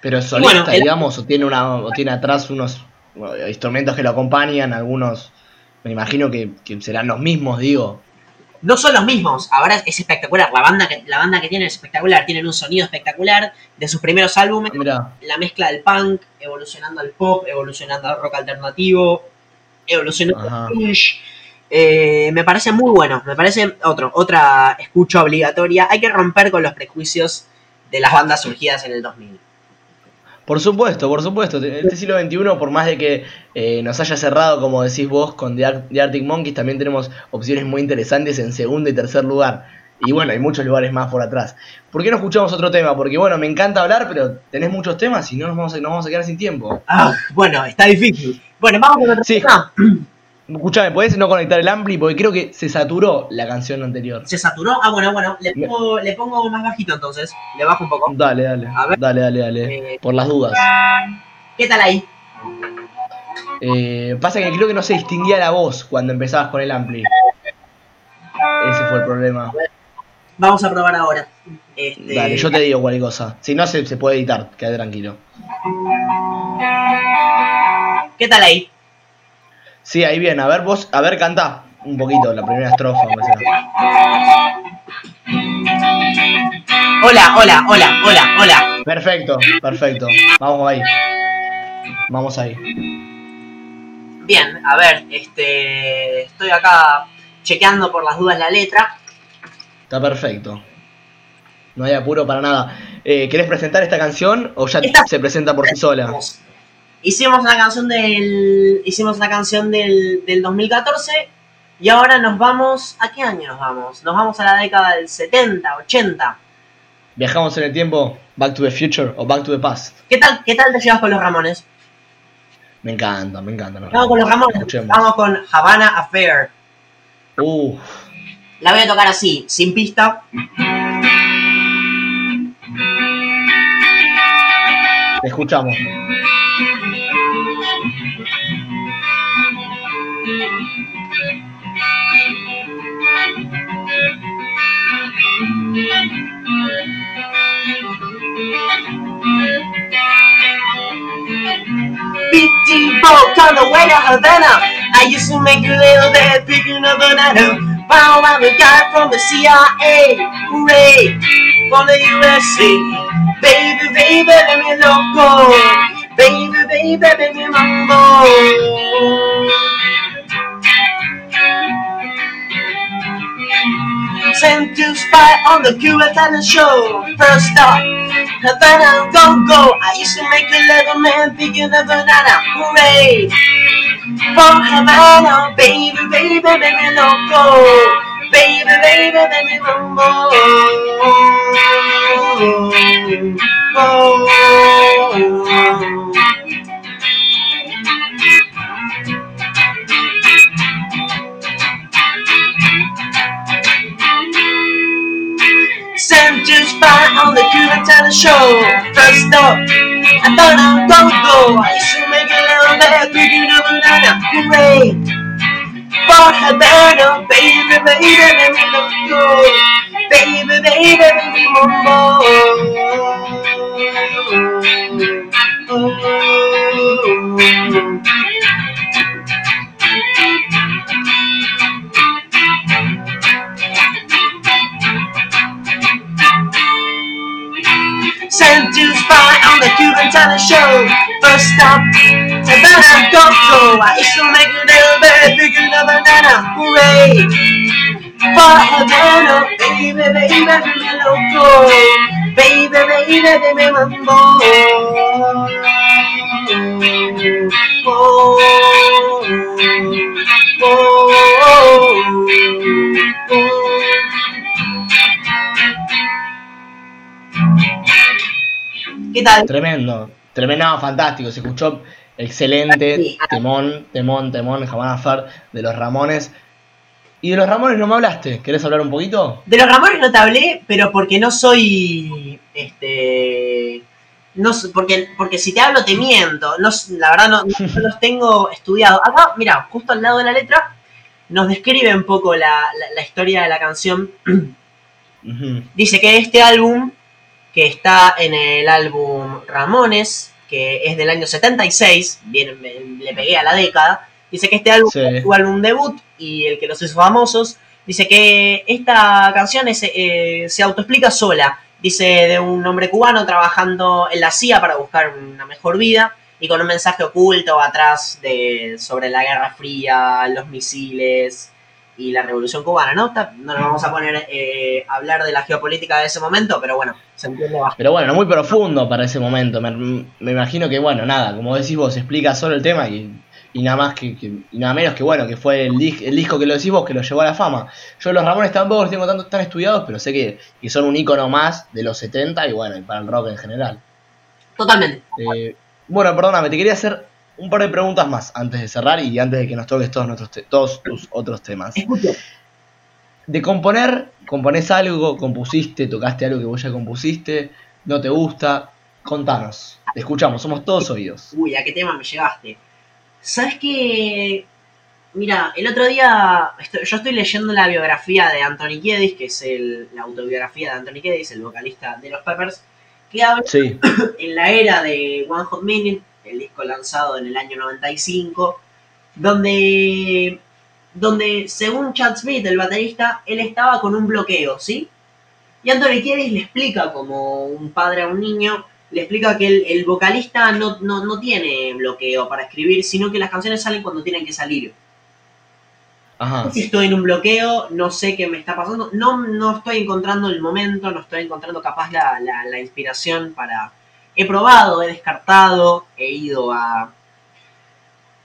Pero es solista, bueno, el- digamos, o tiene una, o tiene atrás unos bueno, instrumentos que lo acompañan, algunos, me imagino que, que serán los mismos, digo. no son los mismos. Ahora es espectacular. La banda que, la banda que tienen es espectacular. Tienen un sonido espectacular de sus primeros álbumes. Mirá, La mezcla del punk, evolucionando al pop, evolucionando al rock alternativo, evolucionando Ajá. al grunge. Eh, me parece muy bueno. Me parece otro, otra escucha obligatoria. Hay que romper con los prejuicios de las bandas surgidas en el 2000. por supuesto, por supuesto. En este siglo XXI, por más de que eh, nos haya cerrado, como decís vos, con The, Ar- The Arctic Monkeys, también tenemos opciones muy interesantes en segundo y tercer lugar. Y bueno, hay muchos lugares más por atrás. ¿Por qué no escuchamos otro tema? Porque bueno, me encanta hablar, pero tenés muchos temas y no nos vamos a, nos vamos a quedar sin tiempo. Ah, bueno, está difícil. Bueno, vamos con otro Sí. tema. Escuchame, ¿podés no conectar el ampli? Porque creo que se saturó la canción anterior. ¿Se saturó? Ah, bueno, bueno. Le pongo, le pongo más bajito entonces. Le bajo un poco. Dale, dale. A ver. Dale, dale, dale. Eh. Por las dudas. ¿Qué tal ahí? Eh, pasa que creo que no se distinguía la voz cuando empezabas con el ampli. Ese fue el problema. Vamos a probar ahora. Este, Dale, yo te digo cualquier cosa. Si no, se, se puede editar. Quédate tranquilo. ¿Qué tal ahí? Sí, ahí bien. A ver, vos, a ver, cantá un poquito la primera estrofa. Hola, hola, hola, hola, hola. Perfecto, perfecto. Vamos ahí. Vamos ahí. Bien, a ver, este. Estoy acá chequeando por las dudas la letra. Está perfecto. No hay apuro para nada. Eh, ¿Querés presentar esta canción o ya Esta- se presenta por sí sola? Hicimos una canción del. Hicimos una canción del, del 2014. Y ahora nos vamos. ¿A qué año nos vamos? Nos vamos a la década del 70, 80. Viajamos en el tiempo, Back to the Future o Back to the Past. ¿Qué tal, qué tal te llevas con los Ramones? Me encanta, me encanta. Vamos con los Ramones. Vamos con Havana Affair. Uh, La voy a tocar así, sin pista. te escuchamos. BT boat on the way to Havana. I used to make a little bit picking up banana. Wow, I'm a guy from the CIA. Hooray, from the USA. Baby, baby, let baby, loco. Baby, baby, baby, mambo. Sent to spy on the talent show. First stop, Havana, go go. I used to make a little man thinking of banana. Hooray! For Havana, baby, baby, baby, loco. Baby, baby, baby, mambo. Oh. Sent to spy on the Cuban talent show. First stop, I thought I'd go go. I used to make a little bit thinking of banana. Hooray! For Havana, baby, baby, baby, let's go. Baby, baby, baby, mambo. Oh. Hooray! For Havana, baby, baby, baby, loco. Baby, baby, baby, mambo. Oh, oh, oh. ¿Qué tal? Tremendo, tremendo, fantástico, se escuchó excelente, temón, temón, temón, Havana Far de los Ramones. Y de los Ramones no me hablaste, ¿querés hablar un poquito? De los Ramones no te hablé, pero porque no soy. Este. No, porque, porque si te hablo te miento. No, la verdad no, no los tengo estudiados. Acá, mira, justo al lado de la letra, nos describe un poco la, la- la historia de la canción. Dice que este álbum, que está en el álbum Ramones, que es del año 76, bien, me- le pegué a la década, dice que este álbum Sí. es su álbum debut y el que los hizo famosos. Dice que esta canción es, eh, se autoexplica sola. Dice de un hombre cubano trabajando en la CIA para buscar una mejor vida y con un mensaje oculto atrás de, sobre la Guerra Fría, los misiles y la Revolución Cubana. No, no nos vamos a poner eh, a hablar de la geopolítica de ese momento, pero bueno, se entiende bastante. Pero bueno, muy profundo para ese momento. Me, me imagino que, bueno, nada, como decís vos, explica solo el tema y, y nada más que, que- y nada menos que, bueno, que fue el, dis- el disco que lo decís vos que lo llevó a la fama. Yo los Ramones tampoco los tengo tanto, tan estudiados, pero sé que, que son un icono más de los 70 y bueno, y para el rock en general. Totalmente. Eh, bueno, perdóname, te quería hacer un par de preguntas más antes de cerrar y antes de que nos toques todos, nuestros te- todos tus otros temas. De componer, componés algo, compusiste, tocaste algo que vos ya compusiste, no te gusta, contanos. Te escuchamos, somos todos oídos. Uy, ¿a qué tema me llevaste? ¿Sabes qué? Mira, el otro día estoy- yo estoy leyendo la biografía de Anthony Kiedis, que es el- la autobiografía de Anthony Kiedis, el vocalista de los Peppers, que habla Sí, en la era de One Hot Minute, el disco lanzado en el año 95, donde, donde según Chad Smith, el baterista, él estaba con un bloqueo, ¿sí? Y Anthony Kiedis le explica, como un padre a un niño, le explica que el, el vocalista no, no, no tiene bloqueo para escribir, sino que las canciones salen cuando tienen que salir. Ajá. si estoy en un bloqueo, no sé qué me está pasando, no, no estoy encontrando el momento, no estoy encontrando capaz la, la, la inspiración para... He probado, he descartado, he ido a...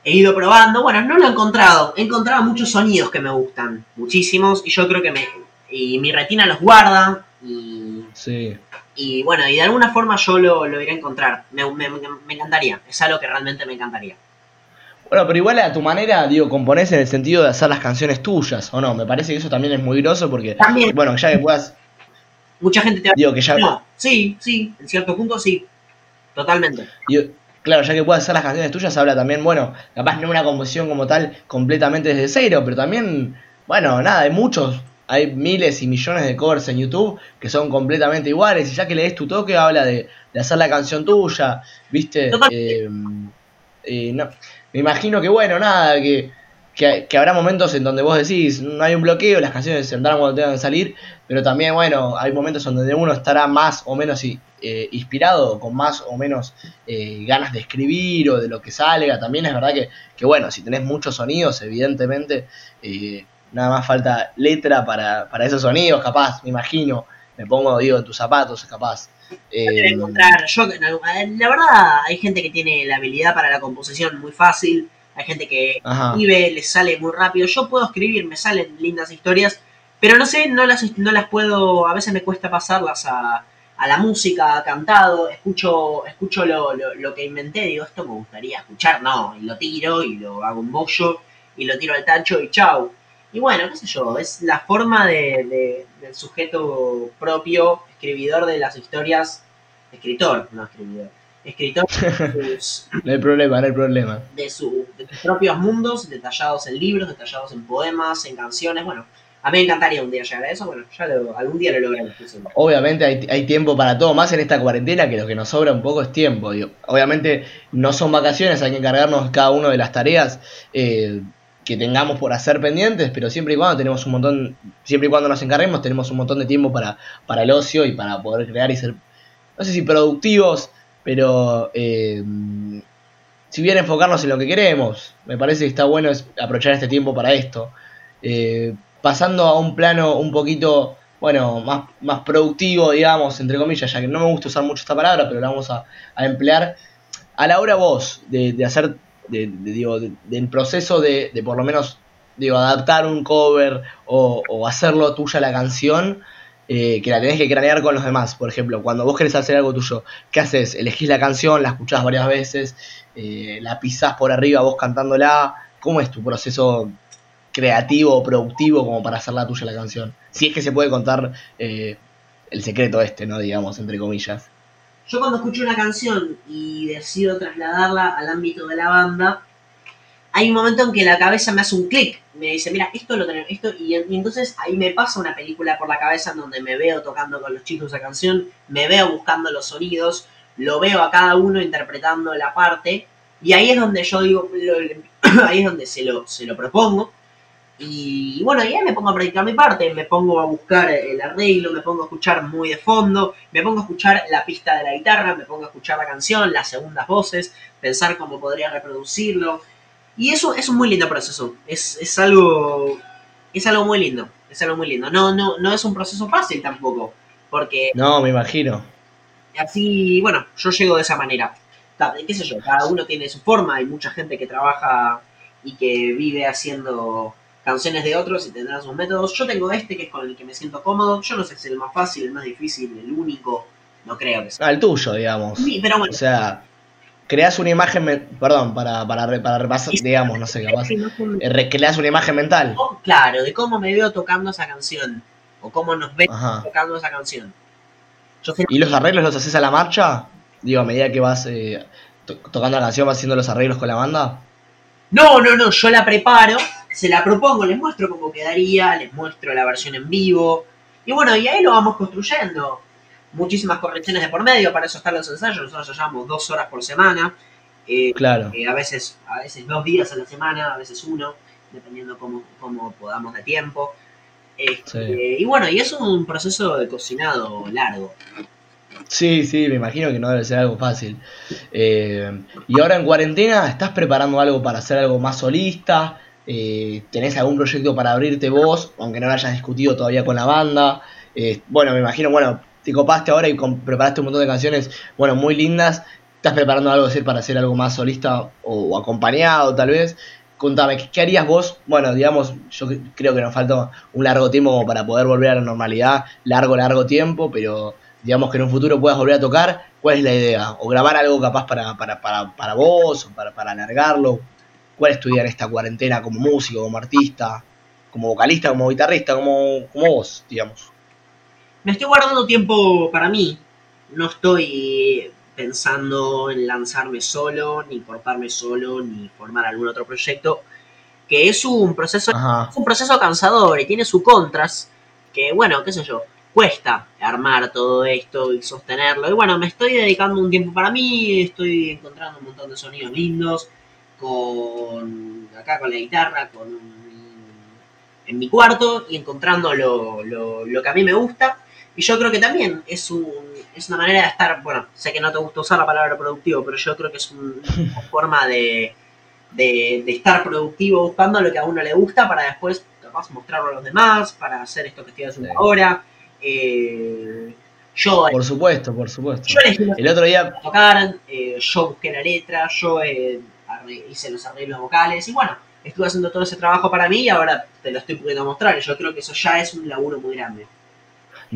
He ido probando, bueno, no lo he encontrado, he encontrado muchos sonidos que me gustan, muchísimos, y yo creo que me... Y mi retina los guarda, y, Sí. y bueno, y de alguna forma yo lo, lo iré a encontrar, me, me, me encantaría, es algo que realmente me encantaría. Bueno, pero igual a tu manera, digo, componés en el sentido de hacer las canciones tuyas, ¿o no? Me parece que eso también es muy groso porque, También, bueno, ya que puedas, mucha gente te digo, que ya, No, sí, sí, en cierto punto sí. Totalmente. digo, claro, ya que puedas hacer las canciones tuyas, habla también, bueno, capaz no una composición como tal completamente desde cero, pero también, bueno, nada, hay muchos, hay miles y millones de covers en YouTube que son completamente iguales, y ya que lees tu toque, habla de, de hacer la canción tuya, ¿viste? Eh, eh, no, me imagino que, bueno, nada, que, que, que habrá momentos en donde vos decís, no hay un bloqueo, las canciones saldrán cuando tengan que salir, pero también, bueno, hay momentos en donde uno estará más o menos eh, inspirado, con más o menos eh, ganas de escribir o de lo que salga. También es verdad que, que bueno, si tenés muchos sonidos, evidentemente, eh, nada más falta letra para, para esos sonidos, capaz, me imagino. Me pongo, digo, en tus zapatos, capaz. Eh, encontrar, yo, la verdad, hay gente que tiene la habilidad para la composición muy fácil, hay gente que ajá. escribe, le sale muy rápido. Yo puedo escribir, me salen lindas historias, pero no sé, no las, no las puedo, a veces me cuesta pasarlas a, a la música, cantado, escucho, escucho lo, lo, lo que inventé, digo, esto me gustaría escuchar, no, y lo tiro y lo hago un bollo y lo tiro al tacho y chau. Y bueno, qué sé yo, es la forma de, de- del sujeto propio, escribidor de las historias, escritor, no escribidor, escritor de sus, No hay problema, no hay problema. de, su- de sus propios mundos, detallados en libros, detallados en poemas, en canciones. Bueno, a mí me encantaría un día llegar a eso. Bueno, ya lo- algún día lo seguro. Obviamente hay, hay tiempo para todo, más en esta cuarentena que lo que nos sobra un poco es tiempo. digo. Obviamente no son vacaciones, hay que encargarnos cada uno de las tareas eh, que tengamos por hacer pendientes, pero siempre y cuando tenemos un montón, siempre y cuando nos encarguemos, tenemos un montón de tiempo para, para el ocio y para poder crear y ser, no sé si productivos, pero eh, si bien enfocarnos en lo que queremos, me parece que está bueno aprovechar este tiempo para esto. Eh, pasando a un plano un poquito, bueno, más, más productivo, digamos, entre comillas, ya que no me gusta usar mucho esta palabra, pero la vamos a, emplear. A la hora vos de, de hacer, de, de- digo, de- del proceso de, de por lo menos, digo, adaptar un cover o, o hacerlo tuya la canción, eh, que la tenés que cranear con los demás. Por ejemplo, cuando vos querés hacer algo tuyo, ¿qué haces? Elegís la canción, la escuchás varias veces, eh, la pisás por arriba vos cantándola. ¿Cómo es tu proceso creativo o productivo como para hacerla tuya la canción? Si es que se puede contar eh, el secreto este, ¿no? Digamos, entre comillas. Yo cuando escucho una canción y decido trasladarla al ámbito de la banda, hay un momento en que la cabeza me hace un clic. Me dice, mira, esto lo tenemos, esto. Y, entonces ahí me pasa una película por la cabeza en donde me veo tocando con los chicos esa canción, me veo buscando los sonidos, lo veo a cada uno interpretando la parte. Y ahí es donde yo digo, lo- ahí es donde se lo, se lo propongo. Y bueno, y ahí me pongo a practicar mi parte, me pongo a buscar el arreglo, me pongo a escuchar muy de fondo, me pongo a escuchar la pista de la guitarra, me pongo a escuchar la canción, las segundas voces, pensar cómo podría reproducirlo. Y eso es un muy lindo proceso, es, es algo es algo muy lindo, es algo muy lindo. No, no, no es un proceso fácil tampoco, porque No, me imagino. así, bueno, yo llego de esa manera. ¿Qué sé yo? Cada uno tiene su forma, hay mucha gente que trabaja y que vive haciendo canciones de otros y tendrá sus métodos. Yo tengo este que es con el que me siento cómodo. Yo no sé si es el más fácil, el más difícil, el único. No creo que sea. Ah, el tuyo, digamos. Sí, pero O bueno. sea, creas una imagen, perdón, para, para, para repasar, digamos, no sé, capaz. Eh, re- creas una imagen mental. Oh, Claro, de cómo me veo tocando esa canción. O cómo nos ven Ajá. tocando esa canción. Yo ¿Y los arreglos los haces a la marcha? Digo, a medida que vas eh, to- tocando la canción, vas haciendo los arreglos con la banda. No, no, no, yo la preparo, se la propongo, les muestro cómo quedaría, les muestro la versión en vivo. Y bueno, y ahí lo vamos construyendo. Muchísimas correcciones de por medio, para eso están los ensayos, nosotros ensayamos dos horas por semana. eh, Claro. eh, a veces a veces dos días a la semana, a veces uno, dependiendo cómo, cómo podamos de tiempo. Este, Sí. Y bueno, y es un proceso de cocinado largo. Sí, sí, me imagino que no debe ser algo fácil. Eh, y ahora en cuarentena, ¿estás preparando algo para hacer algo más solista? Eh, ¿Tenés algún proyecto para abrirte vos, aunque no lo hayas discutido todavía con la banda? Eh, bueno, me imagino, bueno, te copaste ahora y preparaste un montón de canciones, bueno, muy lindas. ¿Estás preparando algo así para hacer algo más solista o, acompañado tal vez? Contame, ¿qué, harías vos? Bueno, digamos, yo cre- creo que nos falta un largo tiempo para poder volver a la normalidad, largo, largo tiempo, pero digamos que en un futuro puedas volver a tocar, ¿cuál es la idea? ¿O grabar algo capaz para, para, para, para vos, o para, para alargarlo? ¿Cuál es esta cuarentena como músico, como artista, como vocalista, como guitarrista, como, como vos, digamos? Me estoy guardando tiempo para mí. No estoy pensando en lanzarme solo, ni cortarme solo, ni formar algún otro proyecto. Que es un proceso, es un proceso cansador y tiene sus contras. Que bueno, qué sé yo, cuesta armar todo esto y sostenerlo. Y bueno, me estoy dedicando un tiempo para mí, estoy encontrando un montón de sonidos lindos. con acá con la guitarra, con en mi cuarto y encontrando lo, lo, lo que a mí me gusta. Y yo creo que también es, un, es una manera de estar, bueno, sé que no te gusta usar la palabra productivo, pero yo creo que es un- una forma de, de, de estar productivo buscando lo que a uno le gusta para después capaz mostrarlo a los demás, para hacer esto que estoy haciendo Sí. ahora. Eh, yo, Por supuesto, por supuesto. yo elegí los El otro día, que tocaran, eh, yo busqué la letra, yo eh, hice los arreglos vocales y bueno, estuve haciendo todo ese trabajo para mí y ahora te lo estoy pudiendo mostrar. Y yo creo que eso ya es un laburo muy grande.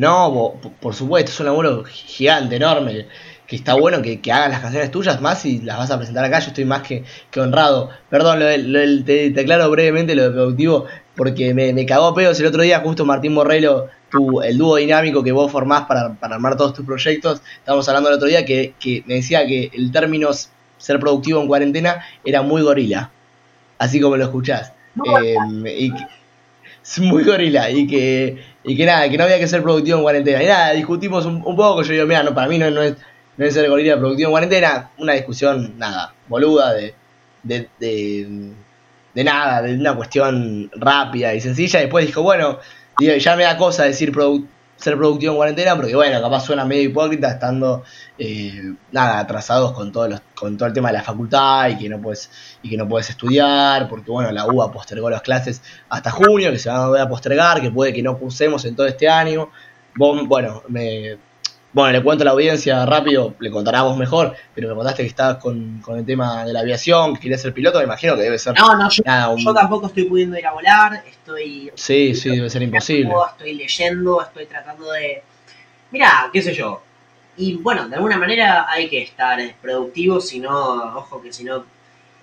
No, por, supuesto, es un laburo gigante, enorme. Que está bueno que, que hagas las canciones tuyas más y las vas a presentar acá. Yo estoy más que, que honrado. Perdón, lo lo te, te aclaro brevemente lo de productivo porque me, me cagó a pedos el otro día. Justo Martín Borrello, tu, el dúo dinámico que vos formás para, para armar todos tus proyectos. Estábamos hablando el otro día que, que me decía que el término ser productivo en cuarentena era muy gorila. Así como lo escuchás. Eh, y que- es muy gorila y que, y que nada, que no había que ser productivo en cuarentena. Y nada, discutimos un, un poco, yo digo, mira, no, para mí no, no es, no es ser gorila productivo en cuarentena, una discusión, nada, boluda, de, de, de, nada, de una cuestión rápida y sencilla. Y después dijo, bueno, ya me da cosa decir produ- ser productivo en cuarentena, porque bueno, capaz suena medio hipócrita estando eh, nada, atrasados con todos los, con todo el tema de la facultad y que no puedes, y que no puedes estudiar, porque bueno, la UBA postergó las clases hasta junio, que se van a volver a postergar, que puede que no cursemos en todo este año. Bueno, me, bueno, le cuento a la audiencia rápido, le contará vos mejor, pero me contaste que estabas con, con el tema de la aviación, que querías ser piloto, me imagino que debe ser No, no, yo, nada, un- yo tampoco estoy pudiendo ir a volar, estoy Sí, sí, debe ser imposible. estoy leyendo, estoy tratando de... Mira, qué sé yo. Y bueno, de alguna manera hay que estar productivo, si no, ojo que si no,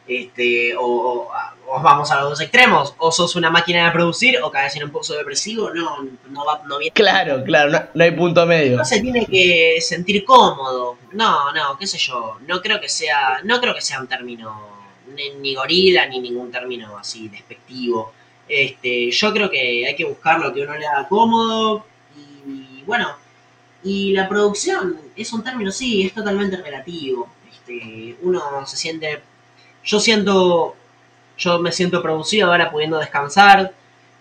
este, o, o- o vamos a los dos extremos, o sos una máquina de producir o caes en un pozo depresivo, no, no va, no viene. Claro, claro, no, no hay punto medio. No se tiene que sentir cómodo. No, no, qué sé yo. No creo que sea, no creo que sea un término ni, ni gorila ni ningún término así despectivo. Este, yo creo que hay que buscar lo que uno le haga cómodo y, bueno, y la producción es un término sí, es totalmente relativo. Este, uno se siente, yo siento, yo me siento producido ahora pudiendo descansar,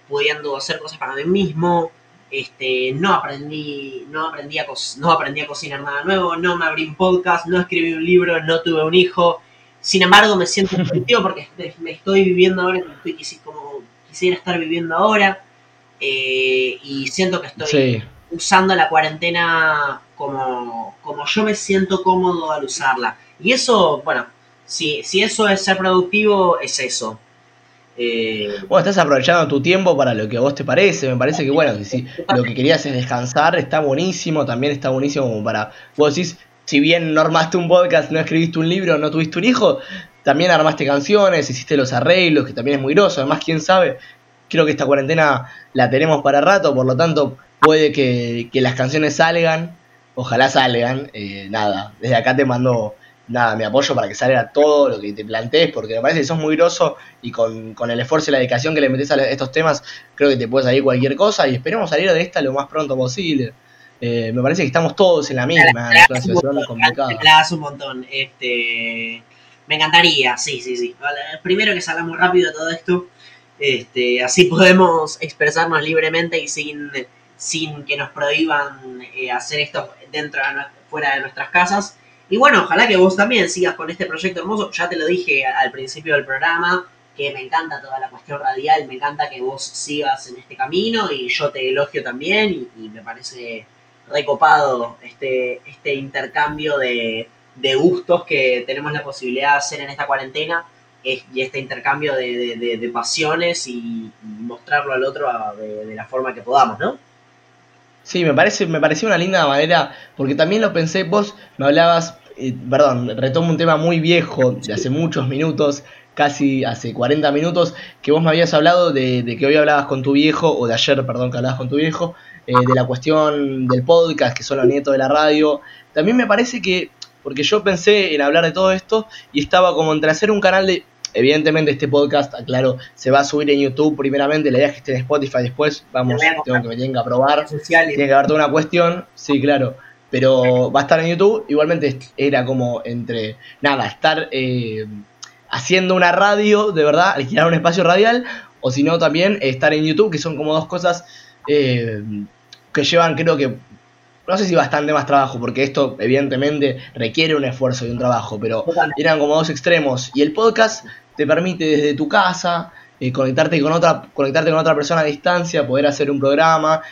pudiendo hacer cosas para mí mismo, este, no aprendí, no aprendí a co- no aprendí a cocinar nada nuevo, no me abrí un podcast, no escribí un libro, no tuve un hijo. Sin embargo, me siento productivo porque me- estoy viviendo ahora como, estoy como quisiera estar viviendo ahora. eh, y siento que estoy Sí, usando la cuarentena como, como yo me siento cómodo al usarla. Y eso, bueno, si, si eso es ser productivo, es eso. Eh, Bueno, estás aprovechando tu tiempo para lo que a vos te parece. Me parece que, bueno, si lo que querías es descansar, está buenísimo. También está buenísimo como para. Vos decís, si bien no armaste un podcast, no escribiste un libro, no tuviste un hijo, también armaste canciones, hiciste los arreglos, que también es muy groso. Además, quién sabe, creo que esta cuarentena la tenemos para rato, por lo tanto, puede que, que las canciones salgan. Ojalá salgan. Eh, nada, desde acá te mando. Nada, mi apoyo para que salga todo lo que te plantees, porque me parece que sos muy groso y con, con el esfuerzo y la dedicación que le metes a estos temas, creo que te puede salir cualquier cosa y esperemos salir de esta lo más pronto posible. Eh, me parece que estamos todos en la misma, es una situación complicada. Me la un montón. Este, me encantaría, sí, sí, sí. Primero que salgamos rápido de todo esto. Este, así podemos expresarnos libremente y sin, sin que nos prohíban eh, hacer esto dentro fuera de nuestras casas. Y bueno, ojalá que vos también sigas con este proyecto hermoso. Ya te lo dije al principio del programa, que me encanta toda la cuestión radial, me encanta que vos sigas en este camino y yo te elogio también y, me parece recopado este, este intercambio de, gustos que tenemos la posibilidad de hacer en esta cuarentena es- y este intercambio de, pasiones y, mostrarlo al otro de la forma que podamos, ¿no? Sí, me parece, me pareció una linda manera, porque también lo pensé, vos me hablabas, eh, perdón, retomo un tema muy viejo, de hace muchos minutos, casi hace 40 minutos, que vos me habías hablado de, de que hoy hablabas con tu viejo, o de ayer, perdón, que hablabas con tu viejo, eh, de la cuestión del podcast, que son los nietos de la radio. También me parece que, porque yo pensé en hablar de todo esto, y estaba como entre hacer un canal de... Evidentemente este podcast, aclaro, se va a subir en YouTube primeramente, la idea es que esté en Spotify después, vamos, tengo que me tienen que aprobar, tiene que haber toda una cuestión, sí, claro. Pero va a estar en YouTube. Igualmente era como entre, nada, estar eh, haciendo una radio, de verdad, alquilar un espacio radial, o si no también estar en YouTube, que son como dos cosas eh, que llevan creo que, no sé si bastante más trabajo, porque esto evidentemente requiere un esfuerzo y un trabajo, pero eran como dos extremos. Y el podcast te permite desde tu casa eh, conectarte, con otra, conectarte con otra persona a distancia, poder hacer un programa,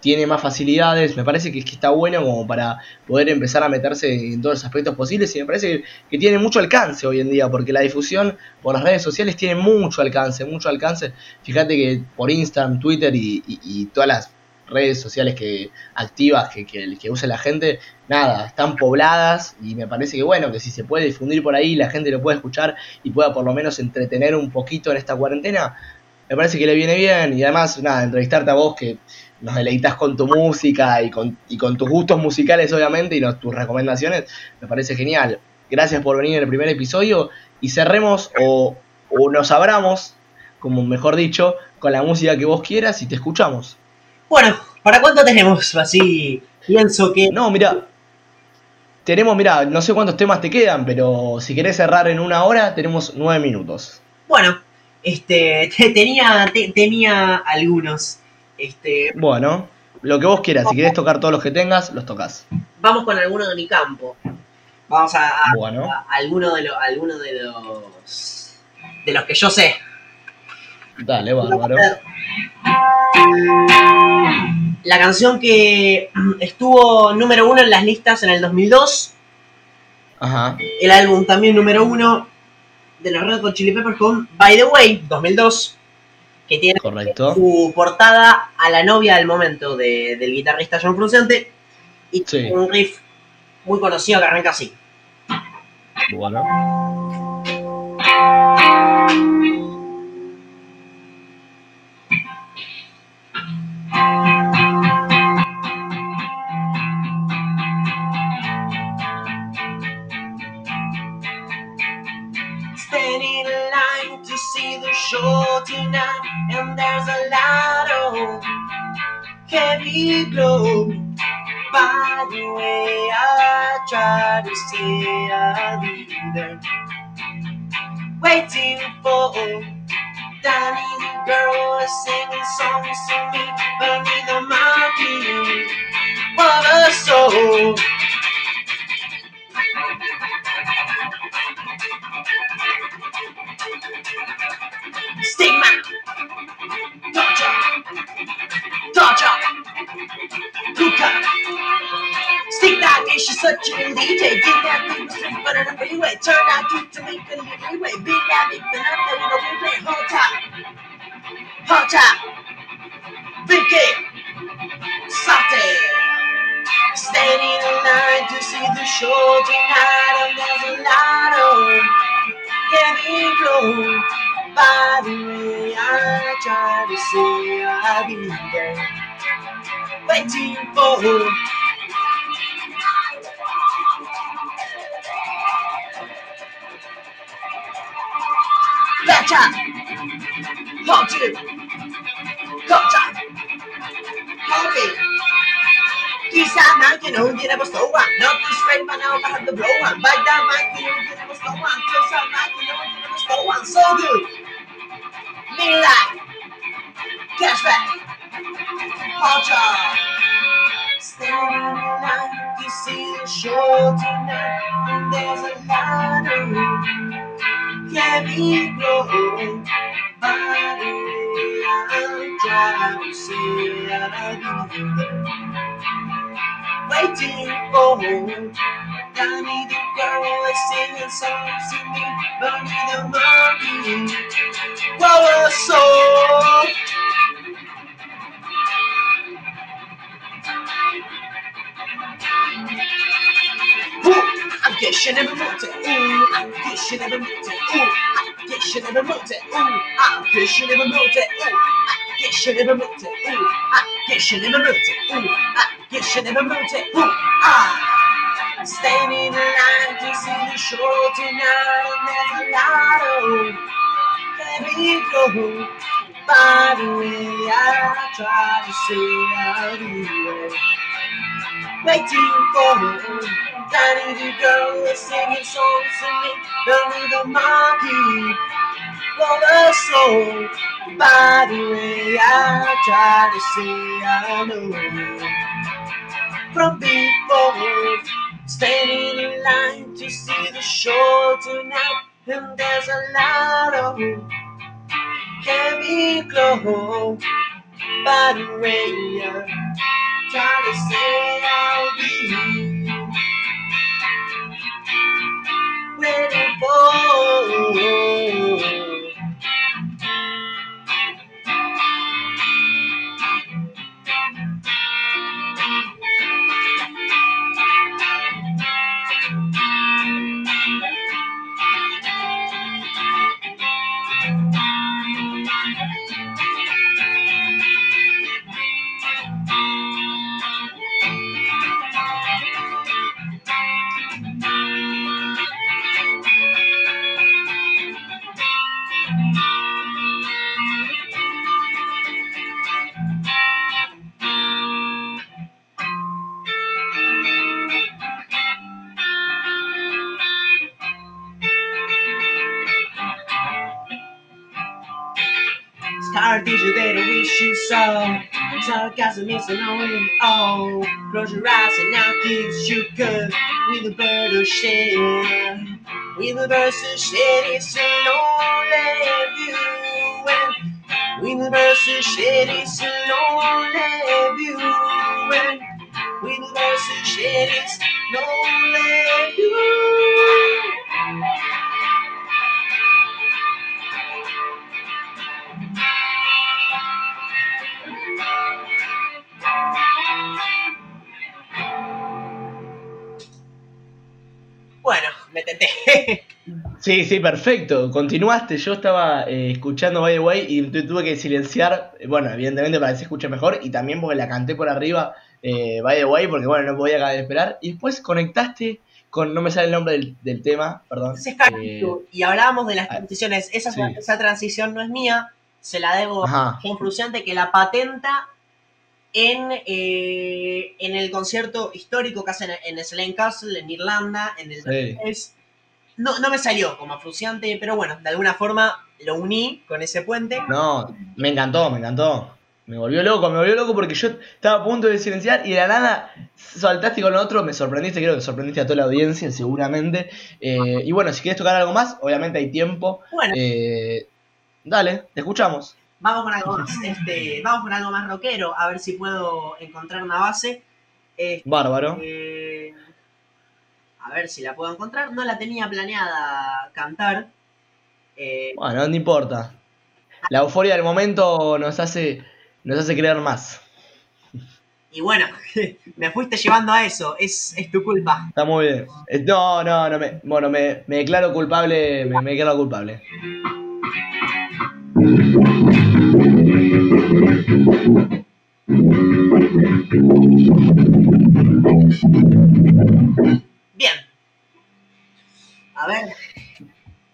tiene más facilidades, me parece que, que está bueno como para poder empezar a meterse en todos los aspectos posibles y me parece que, que tiene mucho alcance hoy en día, porque la difusión por las redes sociales tiene mucho alcance, mucho alcance. Fíjate que por Instagram, Twitter y, y- y todas las redes sociales que activas que, que, que usa la gente, nada, están pobladas y me parece que bueno, que si se puede difundir por ahí, la gente lo puede escuchar y pueda por lo menos entretener un poquito en esta cuarentena, me parece que le viene bien y además, nada, entrevistarte a vos que nos deleitas con tu música y con, y con tus gustos musicales obviamente y tus recomendaciones, me parece genial. Gracias por venir en el primer episodio y cerremos o, o nos abramos, como mejor dicho, con la música que vos quieras y te escuchamos. Bueno, ¿para cuánto tenemos? Así pienso que. No, mira, tenemos, mira, no sé cuántos temas te quedan, pero si querés cerrar en una hora, tenemos nueve minutos. Bueno, este, te- tenía, te- tenía algunos. Este, Bueno, lo que vos quieras, si querés tocar todos los que tengas, los tocas. vamos con alguno de mi campo. Vamos a, a- Bueno, a alguno de los, alguno de los, de los que yo sé. Dale, bárbaro. La canción que estuvo número uno en las listas en el 2002. Ajá, El álbum también número uno de los Red Hot Chili Peppers con By the Way, 2002. Que tiene correcto. su portada a la novia del momento de- del guitarrista John Frusciante. Y Sí. un riff muy conocido que arranca así. Bueno. See the show tonight, and there's a lot of heavy glow. By the way, I try to I'll be there, waiting for the girl singing songs to me, burning the mountain. What a soul! Stigma. Torture. Torture. Luca. That bitch, she's such a DJ. Get that big street, but on the freeway. Turn out to to make a little leeway. Beat that big, but I'm there, we go replay. Hold top. Hold top. Big. Saute. Standing in line to see the show tonight, and there's a lot of heavy glow. By the way, I try to say I'll be there waiting for her. Betcha! Hold you! Gotcha! Hold me! Kisama, kinuhon din ako slow one. Not to straight man ako kahit the blow one. Bagdama, kinuhon din ako slow one. Kisama, kinuhon din ako slow one. So good! Midnight. Cashback. Culture. Standing the line to see the show tonight. And there's a lottery. Can we go? Waiting for me. I need the girl is singing songs to me, I need the monkey our soul. I guess you never moved it. Ooh, I guess you never moved it. Ooh, I guess you never moved it. Ooh, I guess you never moved it. Ooh, I guess you never moved it. Ooh, I guess you never moved it. Ooh, I guess you never moved it. Ooh, ah. Standing in line, the shore tonight, never lie of heavy glow. By the way, I try to say I'll be waiting for tiny little girl is singing songs to me. The little monkey for the soul. By the way, I try to say I know from before. Standing in line to see the show tonight, and there's a lot of heavy glow. By the way, I try to say I'll be waiting for. I wish you saw. Sarcasm is annoying. Oh, close your eyes and now kiss you good with a bird of share. With a bird of share, it's a lonely view. And with a bird of share, it's a lonely view. And with a bird of share, it's lonely view. Tenté. Sí, sí, perfecto. Continuaste. Yo estaba eh, escuchando By the Way y tu- tuve que silenciar. Bueno, evidentemente para que se escuche mejor. Y también porque la canté por arriba eh, By the Way, porque bueno, no podía acabar de esperar. Y después conectaste con. No me sale el nombre del, del tema, perdón. Es Eh. Y hablábamos de las ah, transiciones. Esa, sí. esa transición no es mía. Se la debo a Frusciante que la patenta en, eh, en el concierto histórico que hacen en Slane Castle, en Irlanda, en el Sí. es- no, no me salió como Frusciante, pero bueno, de alguna forma lo uní con ese puente. No, me encantó, me encantó. Me volvió loco, me volvió loco porque yo estaba a punto de silenciar y de la nada saltaste con otro, me sorprendiste, creo que sorprendiste a toda la audiencia seguramente. Eh, y bueno, si quieres tocar algo más, obviamente hay tiempo. Bueno, Eh, dale, te escuchamos. Vamos con algo más. Este, vamos con algo más rockero, a ver si puedo encontrar una base. Este, Bárbaro. Eh, a ver si la puedo encontrar. No la tenía planeada cantar. Eh, Bueno, no importa. La euforia del momento nos hace, nos hace creer más. y bueno, me fuiste llevando a eso. Es, es tu culpa. Está muy bien. No, no, no me, bueno, me, me declaro culpable, me, me declaro culpable. Bien. A ver.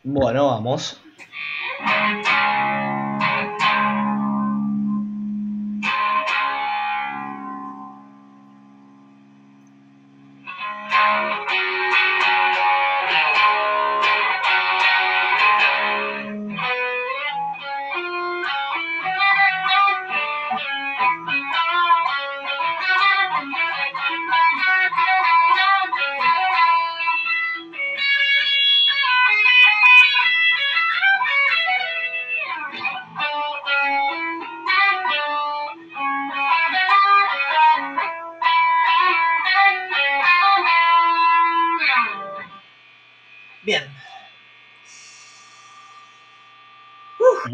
Bueno, vamos.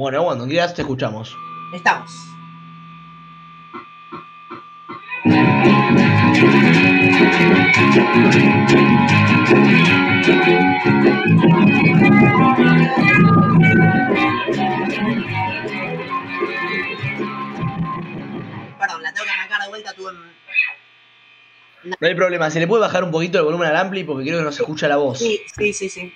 Bueno, cuando quieras te escuchamos. Estamos. Perdón, la tengo que arrancar de vuelta. Tuve No hay problema, se le puede bajar un poquito el volumen al ampli porque creo que no se escucha la voz. Sí, sí, sí, sí.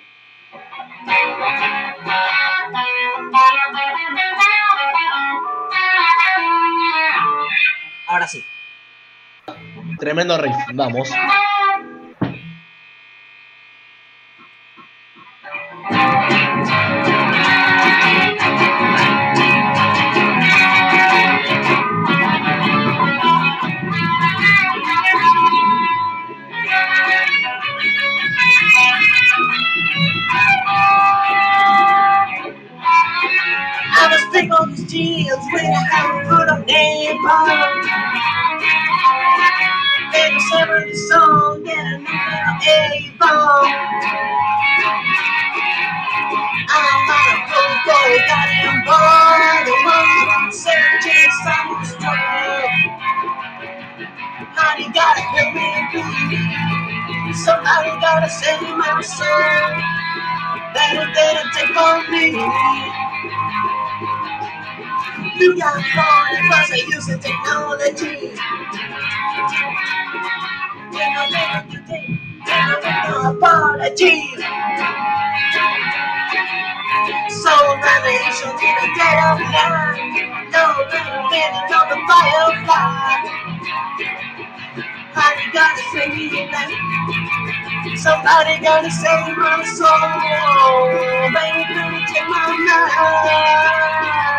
Ahora sí. Tremendo riff, vamos. take off his jeans when I put a name on. And a seven song and a new Avon. I'm not a full boy, got him born. The one searching some strong. Honey, gotta help me breathe. Somebody gotta save my soul. Better, better take on me. You got phone plus I use the technology. No apology. Soul revelation in the dead of night. No reinventing of the firefly. Honey, gotta save me back. Somebody gotta save my soul. Baby, take my mind.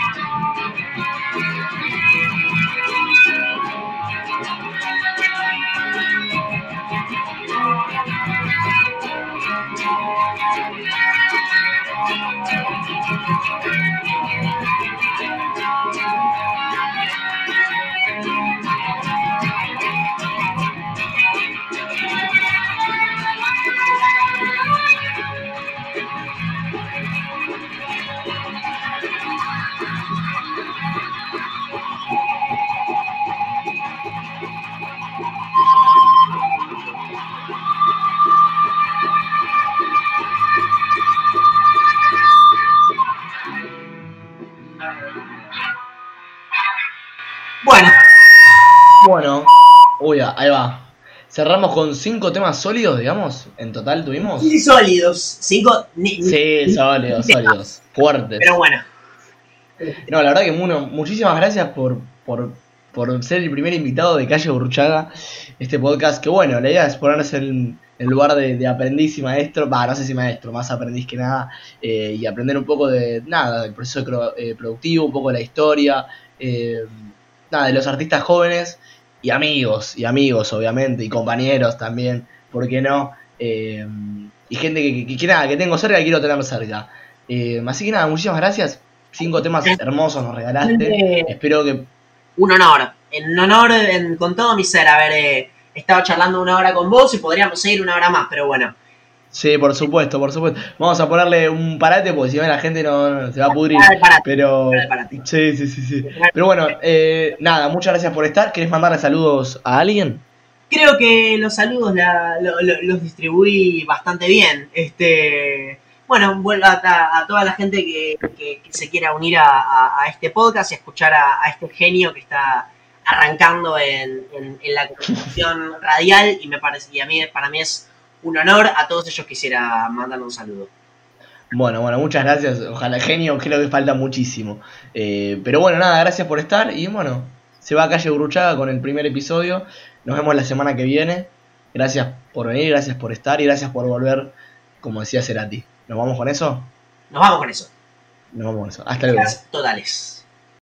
destroy. Bueno, Cerramos con cinco temas sólidos, digamos. En total tuvimos. sí, sólidos. Cinco. ni- ni- Sí, sólidos, sólidos. Fuertes. Pero bueno, No, la verdad que Muno, muchísimas gracias por, por, por ser el primer invitado de Calle Burruchaga. Este podcast que bueno, la idea es ponerse en el lugar de, de aprendiz y maestro. Va, no sé si maestro, más aprendiz que nada. eh, y aprender un poco de nada, del proceso eh, productivo, un poco de la historia. eh, nada, de los artistas jóvenes y amigos, y amigos obviamente, y compañeros también, ¿por qué no? Eh, y gente que, que, que nada, que tengo cerca y quiero tener cerca. Eh, así que nada, muchísimas gracias. Cinco temas hermosos nos regalaste. Espero que. un honor. En honor, en- con todo mi ser, haber eh, estado charlando una hora con vos y podríamos seguir una hora más, pero bueno. Sí, por supuesto, por supuesto. Vamos a ponerle un parate porque si no la gente no, no- se va a pudrir. Pero. Sí, sí, sí, sí. Pero bueno, eh, nada, muchas gracias por estar. ¿Querés mandarle saludos a alguien? Creo que los saludos la- lo- lo- los distribuí bastante bien. Este, bueno, vuelvo a, a toda la gente que, que- que se quiera unir a, a- a este podcast y escuchar a, a este genio que está arrancando en, en- en la comunicación radial y me parece y a mí para mí es un honor. A todos ellos quisiera mandarle un saludo. Bueno, bueno, muchas gracias. Ojalá genio, creo que falta muchísimo. Eh, pero bueno, nada, gracias por estar. Y bueno, se va a calle Bruchaga con el primer episodio. Nos vemos la semana que viene. Gracias por venir, gracias por estar y gracias por volver, como decía Cerati. ¿Nos vamos con eso? Nos vamos con eso. Nos vamos con eso. Hasta luego. Gracias totales.